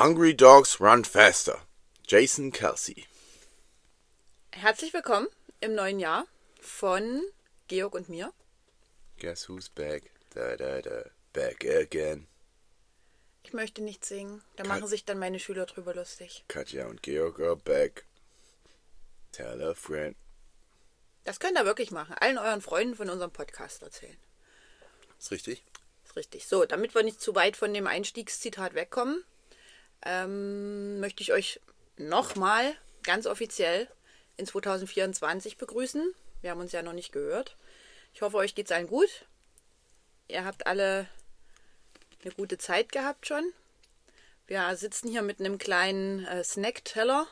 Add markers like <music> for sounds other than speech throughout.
Hungry Dogs Run Faster. Jason Kelsey. Herzlich willkommen im neuen Jahr von Georg und mir. Guess who's back? Da, da, da. Back again. Ich möchte nicht singen. Da Kein- machen sich dann meine Schüler drüber lustig. Katja und Georg are back. Tell a friend. Das könnt ihr wirklich machen. Allen euren Freunden von unserem Podcast erzählen. Ist richtig? Ist richtig. So, damit wir nicht zu weit von dem Einstiegszitat wegkommen, ähm, möchte ich euch nochmal ganz offiziell in 2024 begrüßen. Wir haben uns ja noch nicht gehört. Ich hoffe, euch geht's allen gut. Ihr habt alle eine gute Zeit gehabt schon. Wir sitzen hier mit einem kleinen äh, Snackteller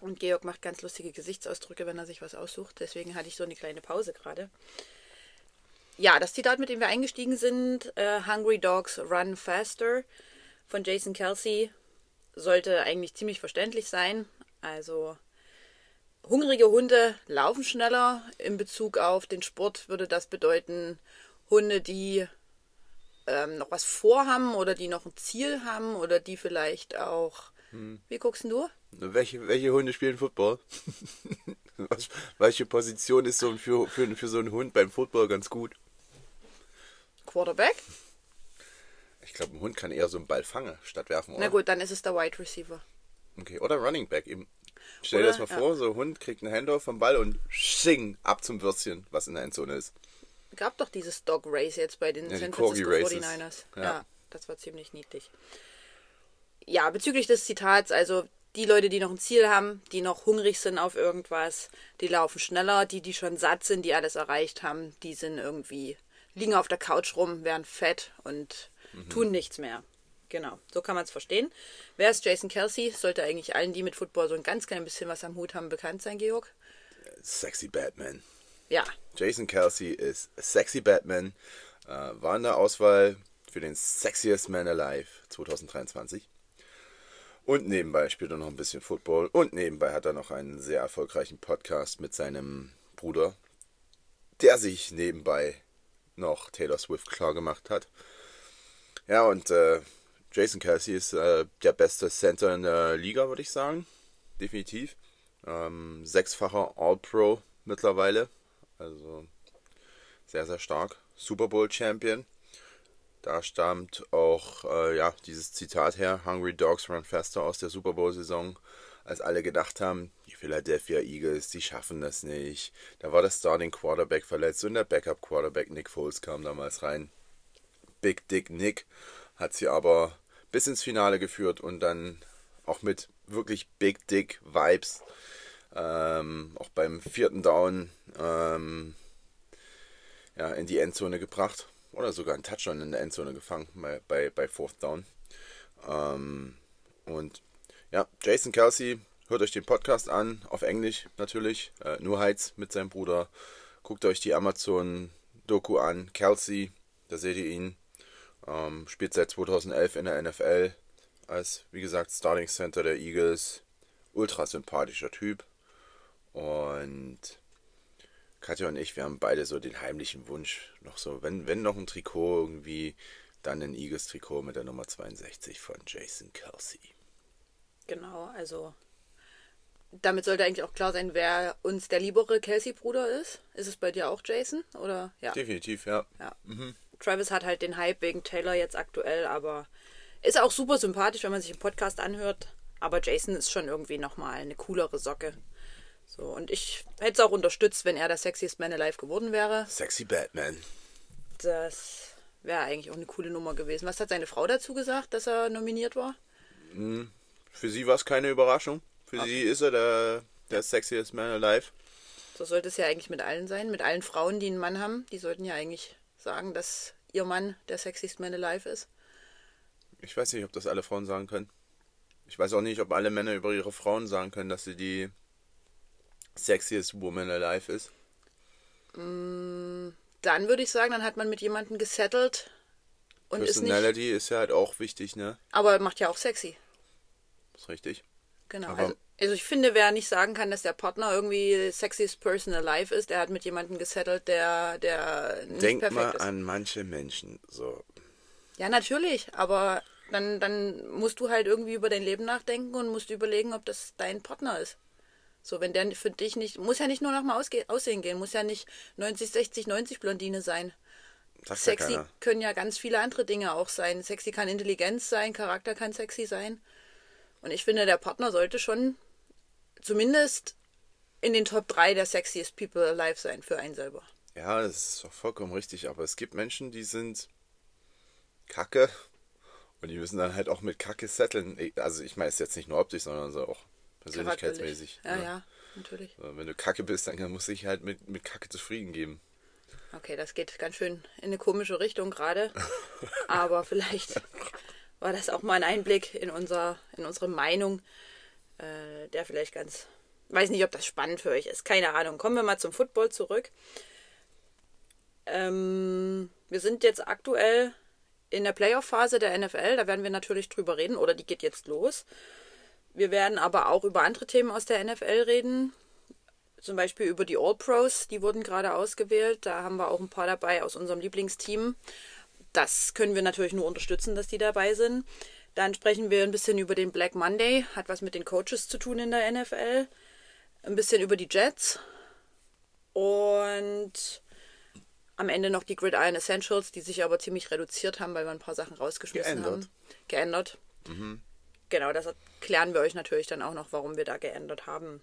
und Georg macht ganz lustige Gesichtsausdrücke, wenn er sich was aussucht. Deswegen hatte ich so eine kleine Pause gerade. Ja, das Zitat, mit dem wir eingestiegen sind, äh, Hungry Dogs Run Faster von Jason Kelsey, sollte eigentlich ziemlich verständlich sein. Also hungrige Hunde laufen schneller. In Bezug auf den Sport würde das bedeuten, Hunde, die ähm, noch was vorhaben oder die noch ein Ziel haben oder die vielleicht auch. Wie guckst du? Welche, welche Hunde spielen Football? <laughs> Was, welche Position ist so für, für, für so einen Hund beim Football ganz gut? Quarterback? Ich glaube, ein Hund kann eher so einen Ball fangen, statt werfen, oder? Na gut, dann ist es der Wide Receiver. Okay, oder Running Back eben. Stell dir das mal ja. vor, so ein Hund kriegt einen Handoff vom Ball und sching ab zum Würstchen, was in der Endzone ist. gab doch dieses Dog Race jetzt bei den Ja, San Francisco Races. 49ers. Ja. Ja. das war ziemlich niedlich. Ja, bezüglich des Zitats, also die Leute, die noch ein Ziel haben, die noch hungrig sind auf irgendwas, die laufen schneller, die, die schon satt sind, die alles erreicht haben, die sind irgendwie, liegen auf der Couch rum, werden fett und Mhm. tun nichts mehr. Genau, so kann man es verstehen. Wer ist Jason Kelsey? Sollte eigentlich allen, die mit Football so ein ganz klein bisschen was am Hut haben, bekannt sein, Georg? Sexy Batman. Ja, Jason Kelsey ist Sexy Batman, äh, war in der Auswahl für den Sexiest Man Alive 2023. Und nebenbei spielt er noch ein bisschen Football. Und nebenbei hat er noch einen sehr erfolgreichen Podcast mit seinem Bruder, der sich nebenbei noch Taylor Swift klar gemacht hat. Ja, und äh, Jason Kelsey ist äh, der beste Center in der Liga, würde ich sagen. Definitiv. Ähm, sechsfacher All-Pro mittlerweile. Also sehr, sehr stark. Super Bowl Champion. Da stammt auch äh, ja, dieses Zitat her: Hungry Dogs Run Faster aus der Super Bowl-Saison. Als alle gedacht haben, die Philadelphia Eagles, die schaffen das nicht. Da war der Starting Quarterback verletzt und der Backup Quarterback Nick Foles kam damals rein. Big Dick Nick hat sie aber bis ins Finale geführt und dann auch mit wirklich Big Dick Vibes ähm, auch beim vierten Down ähm, ja, in die Endzone gebracht oder sogar einen Touchdown in der Endzone gefangen bei, bei, bei Fourth Down. Ähm, und ja, Jason Kelsey, hört euch den Podcast an, auf Englisch natürlich, äh, nur Heiz mit seinem Bruder. Guckt euch die Amazon-Doku an, Kelsey, da seht ihr ihn. Ähm, spielt seit 2011 in der NFL als, wie gesagt, Starting Center der Eagles. Ultra sympathischer Typ. Und Katja und ich, wir haben beide so den heimlichen Wunsch, noch so, wenn, wenn noch ein Trikot irgendwie, dann ein Eagles-Trikot mit der Nummer 62 von Jason Kelsey. Genau, also damit sollte eigentlich auch klar sein, wer uns der liebere Kelsey-Bruder ist. Ist es bei dir auch Jason? Oder ja. Definitiv, ja. ja. Travis hat halt den Hype wegen Taylor jetzt aktuell, aber ist auch super sympathisch, wenn man sich im Podcast anhört. Aber Jason ist schon irgendwie nochmal eine coolere Socke. So, und ich hätte es auch unterstützt, wenn er der Sexiest Man Alive geworden wäre. Sexy Batman. Das wäre eigentlich auch eine coole Nummer gewesen. Was hat seine Frau dazu gesagt, dass er nominiert war? Für sie war es keine Überraschung. Für sie ist er der, der sexiest man alive. So sollte es ja eigentlich mit allen sein. Mit allen Frauen, die einen Mann haben. Die sollten ja eigentlich sagen, dass ihr Mann der sexiest man alive ist. Ich weiß nicht, ob das alle Frauen sagen können. Ich weiß auch nicht, ob alle Männer über ihre Frauen sagen können, dass sie die sexiest woman alive ist. Dann würde ich sagen, dann hat man mit jemandem gesettelt und ist nicht. Personality ist ja halt auch wichtig, ne? Aber macht ja auch sexy. Ist richtig. Genau. Aber- Also, also ich finde, wer nicht sagen kann, dass der Partner irgendwie sexiest person alive ist, der hat mit jemandem gesettelt, der, der nicht Denk perfekt mal ist. an manche Menschen. So. Ja, natürlich, aber dann, dann musst du halt irgendwie über dein Leben nachdenken und musst überlegen, ob das dein Partner ist. So, wenn der für dich nicht, muss ja nicht nur nach dem Aussehen gehen, muss ja nicht 90, 60, 90 Blondine sein. Sagt ja Sexy keiner. können ja ganz viele andere Dinge auch sein. Sexy kann Intelligenz sein, Charakter kann sexy sein. Und ich finde, der Partner sollte schon zumindest in den Top 3 der sexiest people alive sein für einen selber. Ja, das ist doch vollkommen richtig, aber es gibt Menschen, die sind kacke und die müssen dann halt auch mit Kacke setteln. Also ich meine es jetzt nicht nur optisch, sondern so auch persönlichkeitsmäßig. Ja, ne? ja, natürlich. Wenn du kacke bist, dann muss ich halt mit, mit Kacke zufrieden geben. Okay, das geht ganz schön in eine komische Richtung gerade. <laughs> Aber vielleicht <laughs> war das auch mal ein Einblick in, unser, in unsere Meinung, äh, der vielleicht ganz. Weiß nicht, ob das spannend für euch ist. Keine Ahnung. Kommen wir mal zum Football zurück. Ähm, wir sind jetzt aktuell in der Playoff-Phase der NFL. Da werden wir natürlich drüber reden. Oder die geht jetzt los. Wir werden aber auch über andere Themen aus der NFL reden zum Beispiel über die All-Pros, die wurden gerade ausgewählt. Da haben wir auch ein paar dabei aus unserem Lieblingsteam. Das können wir natürlich nur unterstützen, dass die dabei sind. Dann sprechen wir ein bisschen über den Black Monday, hat was mit den Coaches zu tun in der NFL. Ein bisschen über die Jets. Und am Ende noch die Gridiron Essentials, die sich aber ziemlich reduziert haben, weil wir ein paar Sachen rausgeschmissen Geändert. haben. Geändert. Genau, das erklären wir euch natürlich dann auch noch, warum wir da geändert haben.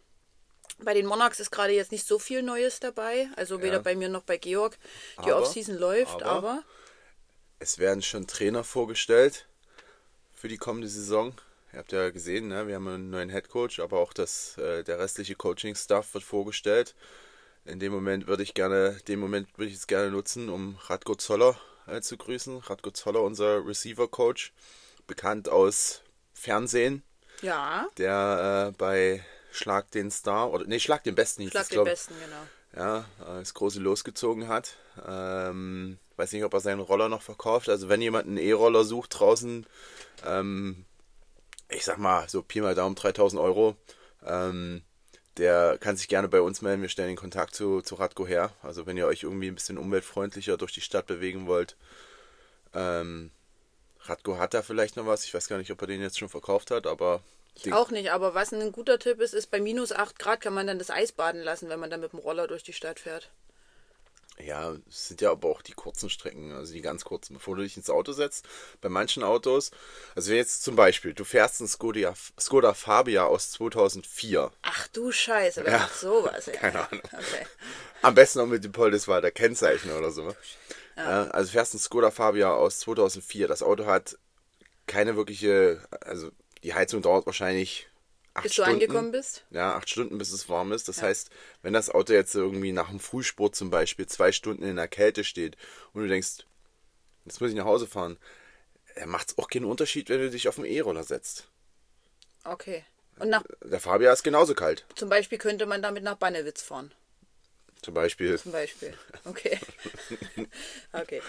Bei den Monarchs ist gerade jetzt nicht so viel Neues dabei. Also weder Ja. bei mir noch bei Georg. Die Aber- Offseason läuft, aber- aber, Es werden schon Trainer vorgestellt für die kommende Saison. Ihr habt ja gesehen, ne? wir haben einen neuen Head Coach, aber auch das, äh, der restliche Coaching-Staff wird vorgestellt. In dem Moment würde ich gerne, den Moment würde ich jetzt gerne nutzen, um Radko Zoller äh, zu grüßen. Radko Zoller, unser Receiver-Coach, bekannt aus Fernsehen, ja, der äh, bei Schlag den Star, oder nee, Schlag den Besten hieß schlag es, den. Besten, genau. Ja, äh, das große losgezogen hat. Ähm, weiß nicht, ob er seinen Roller noch verkauft. Also wenn jemand einen E-Roller sucht draußen, ähm, ich sag mal, so Pi mal Daumen 3000 Euro, ähm, der kann sich gerne bei uns melden. Wir stellen den Kontakt zu, zu Radko her. Also wenn ihr euch irgendwie ein bisschen umweltfreundlicher durch die Stadt bewegen wollt. Ähm, Radko hat da vielleicht noch was. Ich weiß gar nicht, ob er den jetzt schon verkauft hat, aber den, Auch nicht, aber was ein guter Tipp ist, ist bei minus 8 Grad kann man dann das Eis baden lassen, wenn man dann mit dem Roller durch die Stadt fährt. Ja, es sind ja aber auch die kurzen Strecken, also die ganz kurzen, bevor du dich ins Auto setzt. Bei manchen Autos, also jetzt zum Beispiel, du fährst einen Skoda, Skoda Fabia aus 2004. Ach du Scheiße, wer Ja. macht sowas? Ja. Keine Ahnung. Okay. Am besten noch mit dem Poldeswalder Kennzeichen oder so. Ja. also fährst einen Skoda Fabia aus 2004. Das Auto hat keine wirkliche, also die Heizung dauert wahrscheinlich acht Bis du Stunden. angekommen bist? Ja, acht Stunden, bis es warm ist. Das heißt, wenn das Auto jetzt irgendwie nach dem Frühsport zum Beispiel zwei Stunden in der Kälte steht und du denkst, jetzt muss ich nach Hause fahren, macht es auch keinen Unterschied, wenn du dich auf den E-Roller setzt. Okay. Und nach, Der Fabia ist genauso kalt, zum Beispiel könnte man damit nach Bannewitz fahren. Zum Beispiel. Zum Beispiel. Okay. <laughs> okay.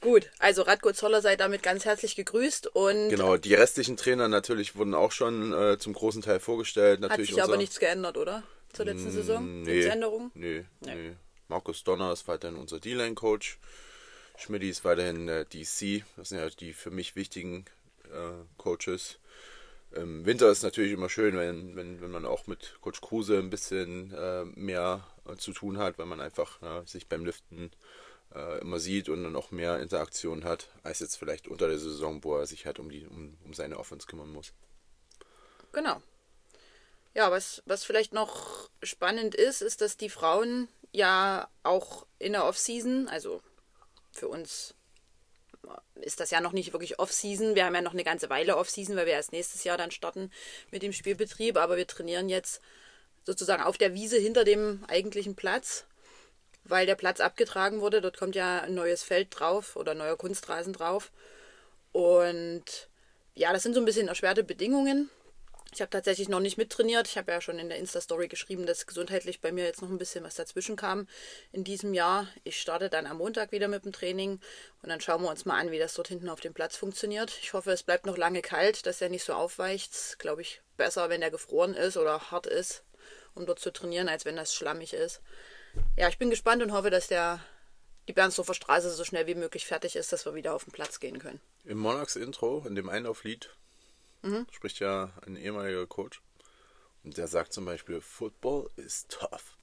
Gut. Also Radko Zoller seid damit ganz herzlich gegrüßt und Genau, die restlichen Trainer natürlich wurden auch schon äh, zum großen Teil vorgestellt. hat Natürlich sich aber nichts geändert, oder? Zur letzten Saison? Gibt's Änderungen? Nee, nee. Markus Donner ist weiterhin unser D-Line-Coach. Schmidti ist weiterhin äh, DC. Das sind ja die für mich wichtigen äh, Coaches. Im Winter ist natürlich immer schön, wenn, wenn, wenn man auch mit Coach Kruse ein bisschen äh, mehr zu tun hat, weil man einfach ja, sich beim Liften äh, immer sieht und dann auch mehr Interaktion hat, als jetzt vielleicht unter der Saison, wo er sich halt um, die, um, um seine Offense kümmern muss. Genau. Ja, was, was vielleicht noch spannend ist, ist, dass die Frauen ja auch in der Off-Season, also für uns ist das ja noch nicht wirklich Off-Season. Wir haben ja noch eine ganze Weile Off-Season, weil wir erst nächstes Jahr dann starten mit dem Spielbetrieb. Aber wir trainieren jetzt sozusagen auf der Wiese hinter dem eigentlichen Platz, weil der Platz abgetragen wurde. Dort kommt ja ein neues Feld drauf oder neuer Kunstrasen drauf. Und ja, das sind so ein bisschen erschwerte Bedingungen. Ich habe tatsächlich noch nicht mittrainiert. Ich habe ja schon in der Insta-Story geschrieben, dass gesundheitlich bei mir jetzt noch ein bisschen was dazwischen kam in diesem Jahr. Ich starte dann am Montag wieder mit dem Training und dann schauen wir uns mal an, wie das dort hinten auf dem Platz funktioniert. Ich hoffe, es bleibt noch lange kalt, dass er nicht so aufweicht. Glaube ich, besser, wenn er gefroren ist oder hart ist, um dort zu trainieren, als wenn das schlammig ist. Ja, ich bin gespannt und hoffe, dass der die Bernsdorfer Straße so schnell wie möglich fertig ist, dass wir wieder auf den Platz gehen können. Im Monarchs Intro, in dem Einlauflied, spricht ja ein ehemaliger Coach. Und der sagt zum Beispiel, Football is tough.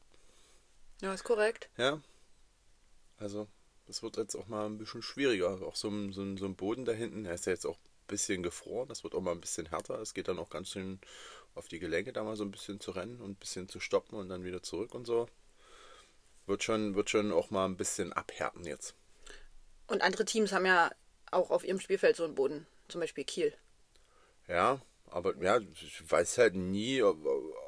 Ja, ist korrekt. Ja. Also, das wird jetzt auch mal ein bisschen schwieriger. Auch so ein, so ein, so ein Boden da hinten, der ist ja jetzt auch ein bisschen gefroren. Das wird auch mal ein bisschen härter. Es geht dann auch ganz schön auf die Gelenke, da mal so ein bisschen zu rennen und ein bisschen zu stoppen und dann wieder zurück und so. Wird schon, wird schon auch mal ein bisschen abhärten jetzt. Und andere Teams haben ja auch auf ihrem Spielfeld so einen Boden. Zum Beispiel Kiel. Ja, aber ja, ich weiß halt nie, auf,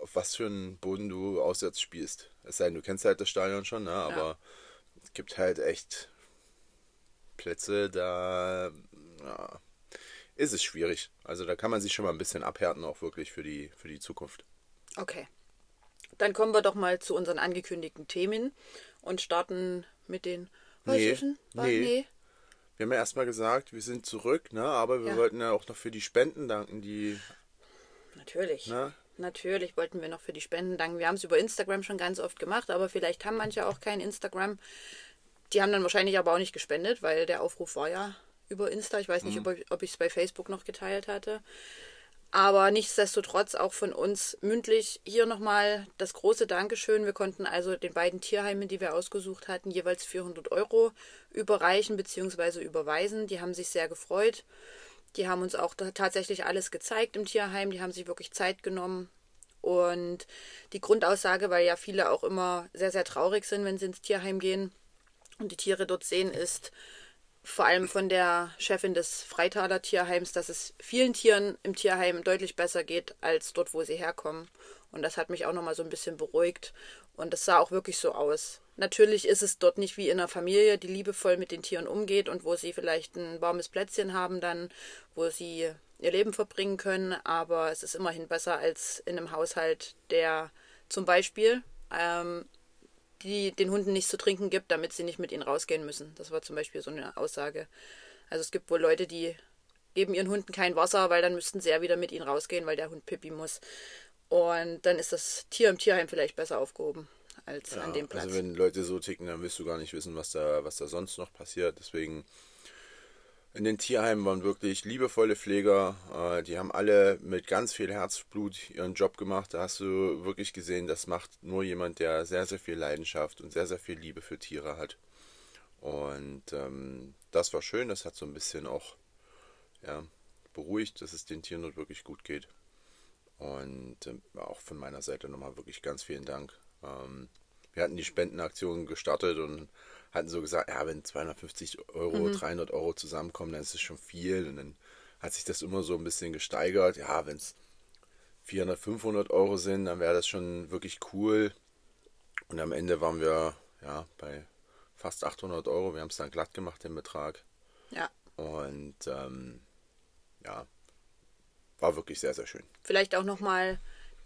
auf was für einen Boden du auswärts spielst. Es sei denn, du kennst halt das Stadion schon, ne? aber es gibt halt echt Plätze, da ja, ist es schwierig. Also da kann man sich schon mal ein bisschen abhärten, auch wirklich für die, für die Zukunft. Okay. Dann kommen wir doch mal zu unseren angekündigten Themen und starten mit den. Was Nee, nee. nee. Wir haben ja erstmal gesagt, wir sind zurück, ne? aber wir Ja. wollten ja auch noch für die Spenden danken, die, Natürlich. ne? Natürlich wollten wir noch für die Spenden danken. Wir haben es über Instagram schon ganz oft gemacht, aber vielleicht haben manche auch kein Instagram. Die haben dann wahrscheinlich aber auch nicht gespendet, weil der Aufruf war ja über Insta. Ich weiß nicht, ob, ob ich es bei Facebook noch geteilt hatte. Aber nichtsdestotrotz auch von uns mündlich hier nochmal das große Dankeschön. Wir konnten also den beiden Tierheimen, die wir ausgesucht hatten, jeweils 400 Euro überreichen bzw. überweisen. Die haben sich sehr gefreut. Die haben uns auch tatsächlich alles gezeigt im Tierheim. Die haben sich wirklich Zeit genommen. Und die Grundaussage, weil ja viele auch immer sehr, sehr traurig sind, wenn sie ins Tierheim gehen und die Tiere dort sehen, ist vor allem von der Chefin des Freitaler Tierheims, dass es vielen Tieren im Tierheim deutlich besser geht als dort, wo sie herkommen. Und das hat mich auch nochmal so ein bisschen beruhigt. Und das sah auch wirklich so aus. Natürlich ist es dort nicht wie in einer Familie, die liebevoll mit den Tieren umgeht und wo sie vielleicht ein warmes Plätzchen haben dann, wo sie ihr Leben verbringen können. Aber es ist immerhin besser als in einem Haushalt, der zum Beispiel ähm, die den Hunden nichts zu trinken gibt, damit sie nicht mit ihnen rausgehen müssen. Das war zum Beispiel so eine Aussage. Also es gibt wohl Leute, die geben ihren Hunden kein Wasser, weil dann müssten sie ja wieder mit ihnen rausgehen, weil der Hund pipi muss. Und dann ist das Tier im Tierheim vielleicht besser aufgehoben als an dem Platz. Also wenn Leute so ticken, dann willst du gar nicht wissen, was da, was da sonst noch passiert. Deswegen in den Tierheimen waren wirklich liebevolle Pfleger. Äh, die haben alle mit ganz viel Herzblut ihren Job gemacht. Da hast du wirklich gesehen, das macht nur jemand, der sehr, sehr viel Leidenschaft und sehr, sehr viel Liebe für Tiere hat. Und ähm, das war schön. Das hat so ein bisschen auch ja, beruhigt, dass es den Tieren dort wirklich gut geht. Und ähm, auch von meiner Seite nochmal wirklich ganz vielen Dank. Ähm, wir hatten die Spendenaktion gestartet und hatten so gesagt, ja, wenn 250 Euro, 300 Euro zusammenkommen, dann ist es schon viel. Und dann hat sich das immer so ein bisschen gesteigert. Ja, wenn es 400, 500 Euro sind, dann wäre das schon wirklich cool. Und am Ende waren wir ja bei fast 800 Euro. Wir haben es dann glatt gemacht, den Betrag. ja. Und ähm, ja, war wirklich sehr, sehr schön. Vielleicht auch nochmal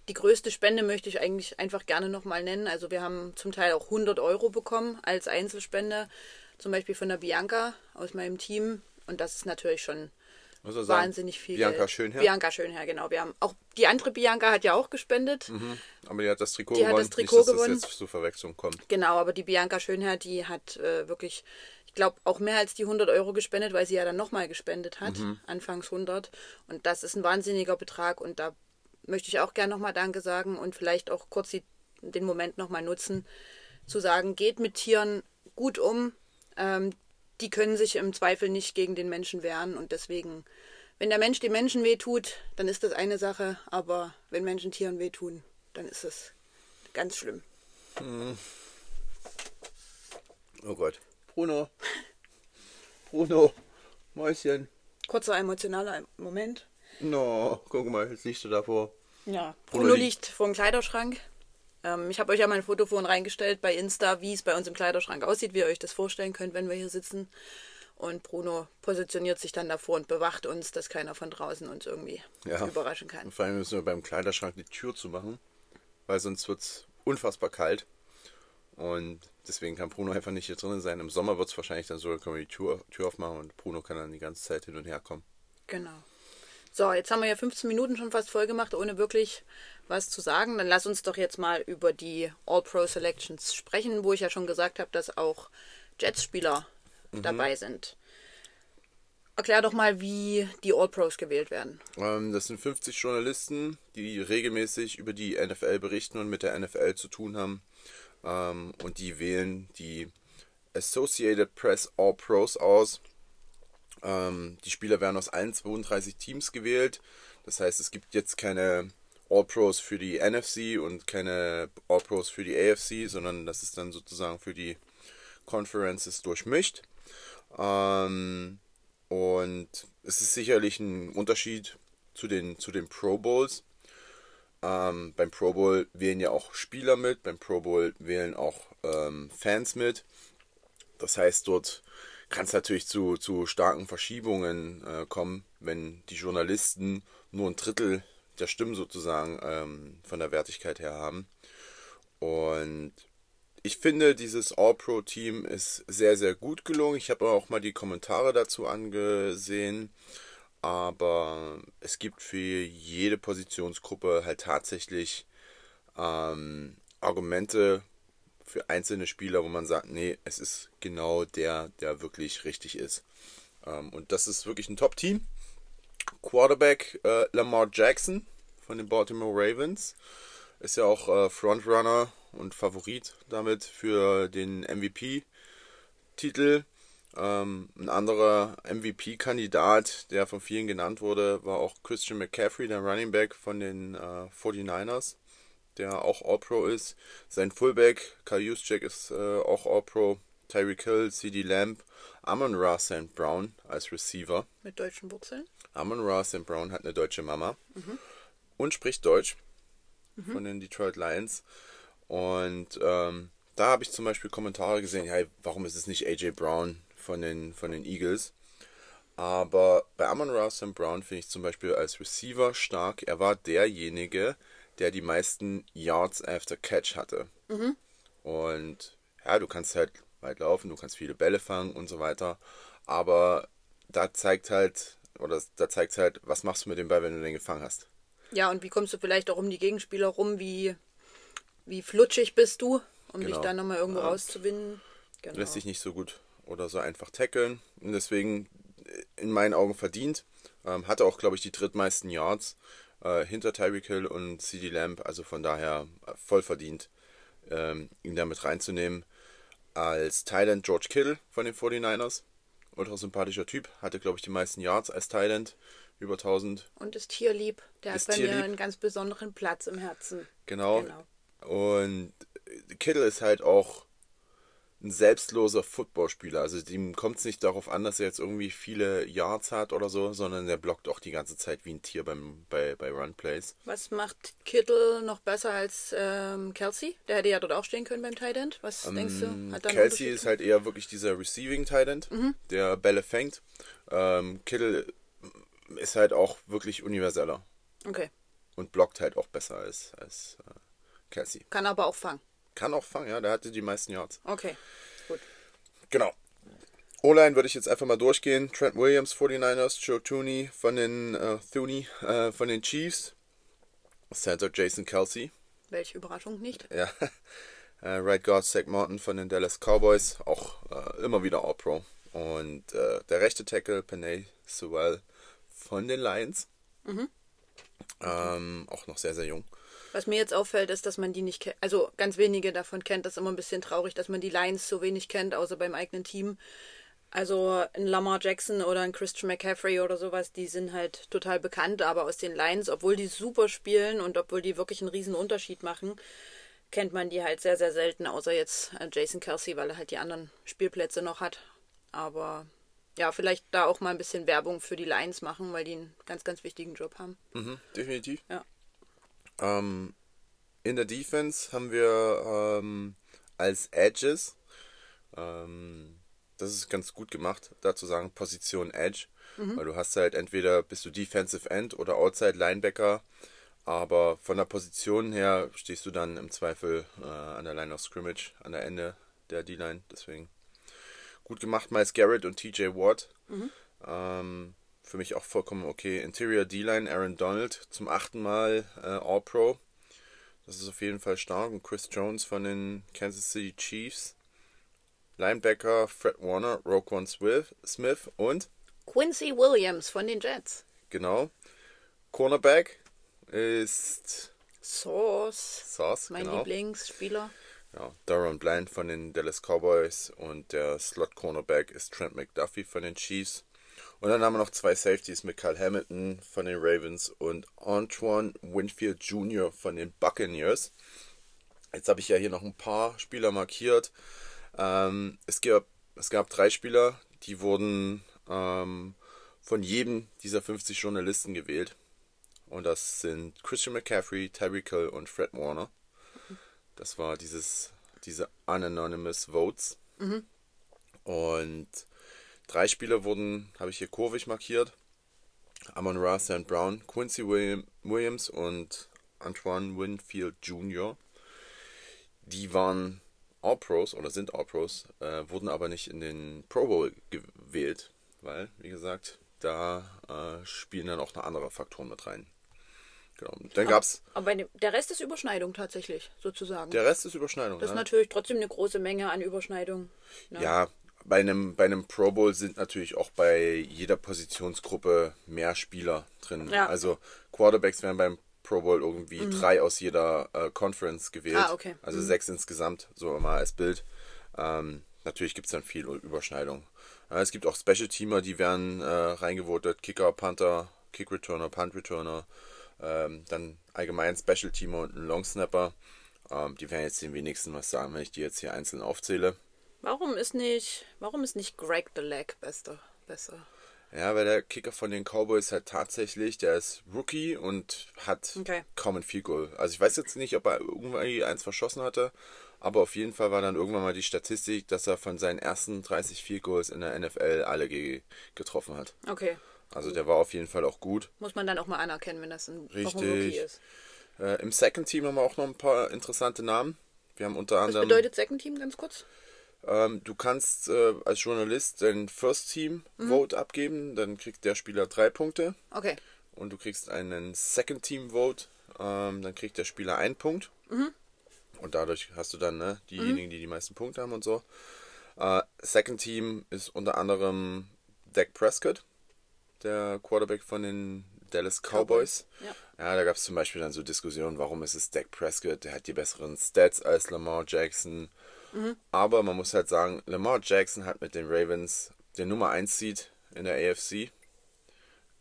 die größte Spende möchte ich eigentlich einfach gerne nochmal nennen. Also wir haben zum Teil auch 100 Euro bekommen als Einzelspende, zum Beispiel von der Bianca aus meinem Team. Und das ist natürlich schon sagen, wahnsinnig viel. Bianca Geld. Schönherr. Bianca Schönherr, genau. Wir haben auch die andere Bianca hat ja auch gespendet. Aber die hat das Trikot Die hat gewonnen. das Trikot Nicht, dass gewonnen. das jetzt zu Verwechslung kommt. Genau, aber die Bianca Schönherr, die hat äh, wirklich, ich glaube, auch mehr als die 100 Euro gespendet, weil sie ja dann nochmal gespendet hat, anfangs 100. Und das ist ein wahnsinniger Betrag und da möchte ich auch gerne nochmal Danke sagen und vielleicht auch kurz die, den Moment nochmal nutzen, zu sagen, geht mit Tieren gut um. Ähm, die können sich im Zweifel nicht gegen den Menschen wehren und deswegen, wenn der Mensch dem Menschen wehtut, dann ist das eine Sache, aber wenn Menschen Tieren wehtun, dann ist es ganz schlimm. Oh Gott. Bruno. <laughs> Bruno. Mäuschen. Kurzer emotionaler Moment. No, guck mal, jetzt liegst du davor. Ja, Bruno Bruno liegt- vor dem Kleiderschrank. Ähm, ich habe euch ja mein Foto vorhin reingestellt bei Insta, wie es bei uns im Kleiderschrank aussieht, wie ihr euch das vorstellen könnt, wenn wir hier sitzen. Und Bruno positioniert sich dann davor und bewacht uns, dass keiner von draußen uns irgendwie Ja. überraschen kann. Und vor allem müssen wir beim Kleiderschrank die Tür zu machen, weil sonst wird es unfassbar kalt. Und deswegen kann Bruno einfach nicht hier drinnen sein. Im Sommer wird es wahrscheinlich dann so, dann können wir die Tür, Tür aufmachen und Bruno kann dann die ganze Zeit hin und her kommen. Genau. So, jetzt haben wir ja 15 Minuten schon fast voll gemacht, ohne wirklich was zu sagen. Dann lass uns doch jetzt mal über die All-Pro Selections sprechen, wo ich ja schon gesagt habe, dass auch Jets-Spieler dabei sind. Erklär doch mal, wie die All-Pros gewählt werden. Ähm, das sind 50 Journalisten, die regelmäßig über die NFL berichten und mit der NFL zu tun haben. Ähm, und die wählen die Associated Press All-Pros aus. Ähm, die Spieler werden aus allen 32 Teams gewählt. Das heißt, es gibt jetzt keine All-Pros für die NFC und keine All-Pros für die AFC, sondern das ist dann sozusagen für die Conferences durchmischt. Ähm, und es ist sicherlich ein Unterschied zu den, zu den Pro Bowls. Ähm, beim Pro Bowl wählen ja auch Spieler mit, beim Pro Bowl wählen auch ähm, Fans mit. Das heißt, dort kann es natürlich zu, zu starken Verschiebungen äh, kommen, wenn die Journalisten nur ein Drittel der Stimmen sozusagen ähm, von der Wertigkeit her haben. Und ich finde, dieses All-Pro-Team ist sehr, sehr gut gelungen. Ich habe auch mal die Kommentare dazu angesehen. Aber es gibt für jede Positionsgruppe halt tatsächlich ähm, Argumente für einzelne Spieler, wo man sagt, nee, es ist genau der, der wirklich richtig ist. Ähm, und das ist wirklich ein Top-Team. Quarterback äh, Lamar Jackson von den Baltimore Ravens ist ja auch äh, Frontrunner und Favorit damit für den MVP-Titel. Ähm, ein anderer MVP-Kandidat, der von vielen genannt wurde, war auch Christian McCaffrey, der Running Back von den äh, 49ers, der auch All-Pro ist. Sein Fullback, Kyle Juszczyk, ist äh, auch All-Pro. Tyreek Hill, CD Lamb, Amon Ra St. Brown als Receiver. Mit deutschen Wurzeln. Amon Ra St. Brown hat eine deutsche Mama mhm. und spricht Deutsch mhm. von den Detroit Lions. Und ähm, da habe ich zum Beispiel Kommentare gesehen, ja, warum ist es nicht AJ Brown von den, von den Eagles? Aber bei Amon Ra St. Brown finde ich zum Beispiel als Receiver stark. Er war derjenige, der die meisten Yards after Catch hatte. Mhm. Und ja, du kannst halt weit laufen, du kannst viele Bälle fangen und so weiter. Aber da zeigt halt, oder da zeigt halt, was machst du mit dem Ball, wenn du den gefangen hast. Ja, und wie kommst du vielleicht auch um die Gegenspieler rum? Wie, wie flutschig bist du, um genau. dich dann nochmal irgendwo ja. rauszuwinden? Genau. Lässt sich nicht so gut oder so einfach tackeln. Und deswegen in meinen Augen verdient. Ähm, hatte auch, glaube ich, die drittmeisten Yards äh, hinter Tyreek Hill und CD Lamb. Also von daher äh, voll verdient, ähm, ihn damit reinzunehmen. Als Thailand George Kittle von den 49ers. Ultra sympathischer Typ. Hatte, glaube ich, die meisten Yards als Thailand. Über 1000. Und ist tierlieb. Der ist hat bei tierlieb. mir einen ganz besonderen Platz im Herzen. Genau. genau. Und Kittle ist halt auch ein selbstloser Footballspieler. Also ihm kommt es nicht darauf an, dass er jetzt irgendwie viele Yards hat oder so, sondern er blockt auch die ganze Zeit wie ein Tier beim, bei, bei Runplays. Was macht Kittle noch besser als ähm, Kelsey? Der hätte ja dort auch stehen können beim Tight End. Was ähm, denkst du? Kelsey ist halt eher wirklich dieser Receiving Tight End, mhm. der Bälle fängt. Ähm, Kittle ist halt auch wirklich universeller. Okay. Und blockt halt auch besser als, als äh, Kelsey. Kann aber auch fangen. Kann auch fangen, ja. Der hatte die meisten Yards. Okay, gut. Genau. O-Line würde ich jetzt einfach mal durchgehen. Trent Williams, 49ers, Joe Tooney von den, äh, Thuney, äh, von den Chiefs. Center Jason Kelsey. Welche Überraschung nicht. Ja. <laughs> äh, right Guard Zach Martin von den Dallas Cowboys. Auch äh, immer wieder All-Pro. Und äh, der rechte Tackle, Panay Sewell von den Lions. Mhm. Ähm, auch noch sehr, sehr jung. Was mir jetzt auffällt, ist, dass man die nicht kennt. Also ganz wenige davon kennt. Das ist immer ein bisschen traurig, dass man die Lions so wenig kennt, außer beim eigenen Team. Also ein Lamar Jackson oder ein Christian McCaffrey oder sowas, die sind halt total bekannt, aber aus den Lions, obwohl die super spielen und obwohl die wirklich einen riesen Unterschied machen, kennt man die halt sehr, sehr selten, außer jetzt äh, Jason Kelsey, weil er halt die anderen Spielplätze noch hat. Aber ja, vielleicht da auch mal ein bisschen Werbung für die Lions machen, weil die einen ganz, ganz wichtigen Job haben. Mhm, definitiv. Ja. Ähm, in der Defense haben wir ähm, als Edges, ähm, das ist ganz gut gemacht, dazu sagen Position Edge, mhm. weil du hast halt entweder bist du Defensive End oder Outside Linebacker, aber von der Position her stehst du dann im Zweifel äh, an der Line of Scrimmage, an der Ende der D-Line, deswegen gut gemacht, Miles Garrett und TJ Watt. Mhm. Ähm, für mich auch vollkommen okay. Interior D-Line, Aaron Donald zum achten Mal äh, All-Pro. Das ist auf jeden Fall stark. Und Chris Jones von den Kansas City Chiefs. Linebacker Fred Warner, Roquan Smith und Quincy Williams von den Jets. Genau. Cornerback ist Sauce. Sauce, mein genau. Lieblingsspieler. Ja, Daron Bland von den Dallas Cowboys und der Slot-Cornerback ist Trent McDuffie von den Chiefs. Und dann haben wir noch zwei Safeties mit Kyle Hamilton von den Ravens und Antoine Winfield Jr. von den Buccaneers. Jetzt habe ich ja hier noch ein paar Spieler markiert. Ähm, es, gab, es gab drei Spieler, die wurden ähm, von jedem dieser 50 Journalisten gewählt. Und das sind Christian McCaffrey, Tyreek Hill und Fred Warner. Das war dieses, diese Anonymous Votes. Und drei Spieler wurden, habe ich hier kurvig markiert. Amon Ra St. Brown, Quincy William, Williams und Antoine Winfield Jr. Die waren All-Pros oder sind All-Pros, äh, wurden aber nicht in den Pro Bowl gewählt, weil, wie gesagt, da äh, spielen dann auch noch andere Faktoren mit rein. Genau. Dann gab's. Aber dem- der Rest ist Überschneidung tatsächlich, sozusagen. Der Rest ist Überschneidung. das ist ne? natürlich trotzdem eine große Menge an Überschneidung. ne? Ja, bei einem, bei einem Pro Bowl sind natürlich auch bei jeder Positionsgruppe mehr Spieler drin. Ja. Also Quarterbacks werden beim Pro Bowl irgendwie drei aus jeder äh, Conference gewählt. Ah, okay. Also sechs insgesamt, so mal als Bild. Ähm, natürlich gibt es dann viel Überschneidung. Ja, es gibt auch Special Teamer, die werden äh, reingevotet. Kicker, Panther, Kick Returner, Punt Returner. Ähm, dann allgemein Special Teamer und ein Long Snapper. Ähm, die werden jetzt den wenigsten was sagen, wenn ich die jetzt hier einzeln aufzähle. Warum ist nicht, warum ist nicht Greg the Leg bester, besser? Ja, weil der Kicker von den Cowboys halt tatsächlich, der ist Rookie und hat Okay. kaum ein Field Goal. Also ich weiß jetzt nicht, ob er irgendwie eins verschossen hatte, aber auf jeden Fall war dann irgendwann mal die Statistik, dass er von seinen ersten 30 Field Goals in der NFL alle ge getroffen hat. Okay. Also der war auf jeden Fall auch gut. Muss man dann auch mal anerkennen, wenn das ein, Richtig. Rookie ist. Äh, Im Second Team haben wir auch noch ein paar interessante Namen. Wir haben unter Was anderem, bedeutet Second Team ganz kurz? Ähm, du kannst äh, als Journalist dein First Team Vote abgeben, dann kriegt der Spieler drei Punkte. Okay. und du kriegst einen Second Team Vote, ähm, dann kriegt der Spieler einen Punkt. Und dadurch hast du dann ne, diejenigen, die die meisten Punkte haben und so. Äh, Second Team ist unter anderem Dak Prescott, der Quarterback von den Dallas Cowboys. Ja. Ja, da gab es zum Beispiel dann so Diskussionen, warum ist es Dak Prescott, der hat die besseren Stats als Lamar Jackson. Aber man muss halt sagen, Lamar Jackson hat mit den Ravens den Nummer 1 Seed in der AFC.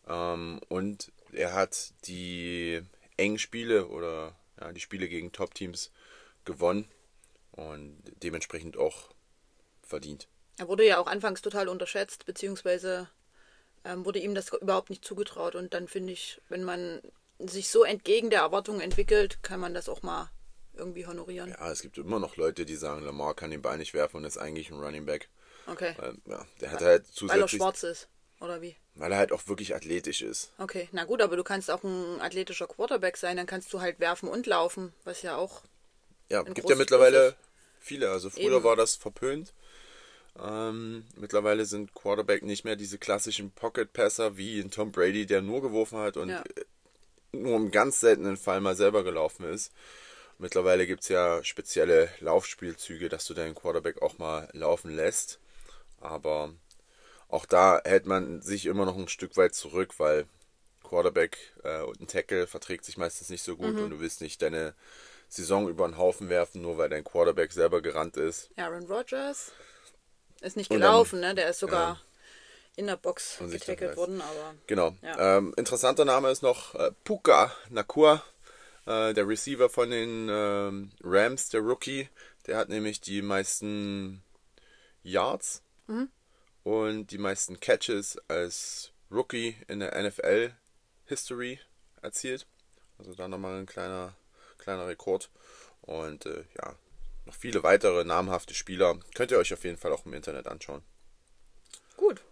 Ähm, und er hat die engen Spiele oder ja, die Spiele gegen Top-Teams gewonnen und dementsprechend auch verdient. Er wurde ja auch anfangs total unterschätzt, beziehungsweise ähm, wurde ihm das überhaupt nicht zugetraut. Und dann finde ich, wenn man sich so entgegen der Erwartungen entwickelt, kann man das auch mal irgendwie honorieren. Ja, es gibt immer noch Leute, die sagen, Lamar kann den Ball nicht werfen und ist eigentlich ein Running Back. Okay. Weil, ja, der hat halt Weil er zusätzlich, schwarz ist, oder wie? weil er halt auch wirklich athletisch ist. Okay, na gut, aber du kannst auch ein athletischer Quarterback sein, dann kannst du halt werfen und laufen, was ja auch. Ja, gibt ja mittlerweile viele. Also früher Eben. war das verpönt. Ähm, mittlerweile sind Quarterback nicht mehr diese klassischen Pocket-Passer wie ein Tom Brady, der nur geworfen hat und Ja. nur im ganz seltenen Fall mal selber gelaufen ist. Mittlerweile gibt es ja spezielle Laufspielzüge, dass du deinen Quarterback auch mal laufen lässt. Aber auch da hält man sich immer noch ein Stück weit zurück, weil Quarterback äh, und ein Tackle verträgt sich meistens nicht so gut und du willst nicht deine Saison über den Haufen werfen, nur weil dein Quarterback selber gerannt ist. Aaron Rodgers ist nicht Und dann- gelaufen, ne? Der ist sogar in der Box getackelt worden, aber. Genau. Ja. Ähm, interessanter Name ist noch äh, Puka Nakua, äh, der Receiver von den ähm, Rams, der Rookie. Der hat nämlich die meisten Yards und die meisten Catches als Rookie in der NFL History erzielt. Also da nochmal ein kleiner, kleiner Rekord. Und äh, ja, noch viele weitere namhafte Spieler. Könnt ihr euch auf jeden Fall auch im Internet anschauen. Gut.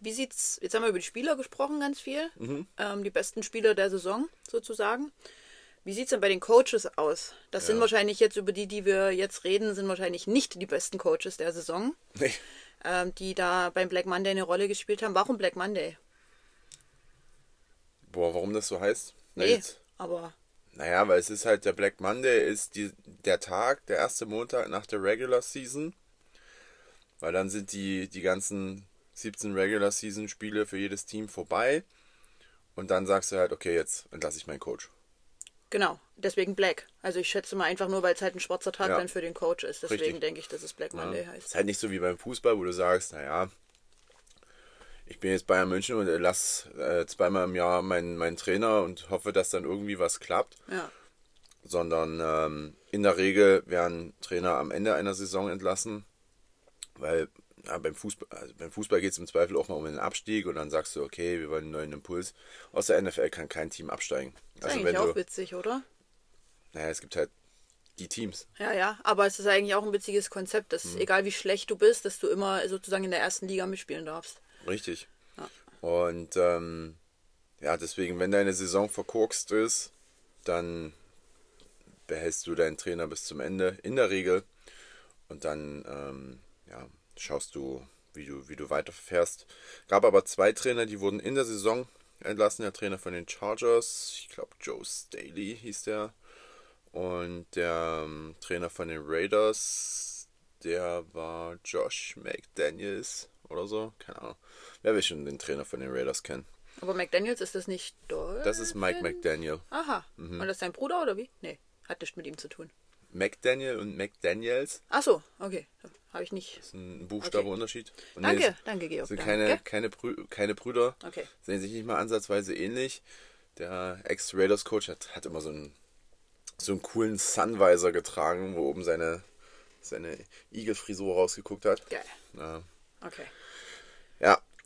Wie sieht's, jetzt haben wir über die Spieler gesprochen, ganz viel. Mhm. Ähm, die besten Spieler der Saison, sozusagen. Wie sieht's denn bei den Coaches aus? Das sind wahrscheinlich jetzt, über die, die wir jetzt reden, sind wahrscheinlich nicht die besten Coaches der Saison, Nee. ähm, die da beim Black Monday eine Rolle gespielt haben. Warum Black Monday? Boah, warum das so heißt? Nee, jetzt- aber Naja, weil es ist halt der Black Monday, ist die, der Tag, der erste Montag nach der Regular Season. Weil dann sind die, die ganzen 17 Regular Season Spiele für jedes Team vorbei. Und dann sagst du halt, okay, jetzt entlasse ich meinen Coach. Genau, deswegen Black. Also ich schätze mal einfach nur, weil es halt ein schwarzer Tag Ja. dann für den Coach ist. Deswegen Richtig. denke ich, dass es Black Monday Ja. heißt. Ist halt nicht so wie beim Fußball, wo du sagst, naja, ich bin jetzt Bayern München und lass äh, zweimal im Jahr meinen, meinen Trainer und hoffe, dass dann irgendwie was klappt. Ja, Sondern ähm, in der Regel werden Trainer am Ende einer Saison entlassen, weil ja, beim Fußball, also beim Fußball geht es im Zweifel auch mal um den Abstieg und dann sagst du, okay, wir wollen einen neuen Impuls. Aus der NFL kann kein Team absteigen. ist Also eigentlich wenn auch du, witzig, oder? naja, es gibt halt die Teams. Ja, ja, aber es ist eigentlich auch ein witziges Konzept, dass Mhm. egal wie schlecht du bist, dass du immer sozusagen in der ersten Liga mitspielen darfst. Richtig. Und ähm, ja, deswegen, wenn deine Saison verkorkst ist, dann behältst du deinen Trainer bis zum Ende, in der Regel. Und dann ähm, ja, schaust du, wie du, wie du weiterfährst. Gab aber zwei Trainer, die wurden in der Saison entlassen. Der Trainer von den Chargers, ich glaube Joe Staley hieß der. Und der ähm, Trainer von den Raiders, der war Josh McDaniels oder so. Keine Ahnung. Wer will schon den Trainer von den Raiders kennen? Aber McDaniels ist das nicht Dolphin? Das ist Mike McDaniel. Aha. Mhm. Und das ist dein Bruder oder wie? Nee, hat nichts mit ihm zu tun. McDaniel und McDaniels Ach so, okay. Habe ich nicht. ist ein Buchstabeunterschied. Und Danke, nee, danke, Georg. sind danke. keine, keine, Brü keine Brüder. Okay. Sehen sich nicht mal ansatzweise ähnlich. Der Ex-Raiders-Coach hat, hat immer so einen, so einen coolen Sunvisor getragen, wo oben seine, seine Igel-Frisur rausgeguckt hat. Geil. Ja. Okay.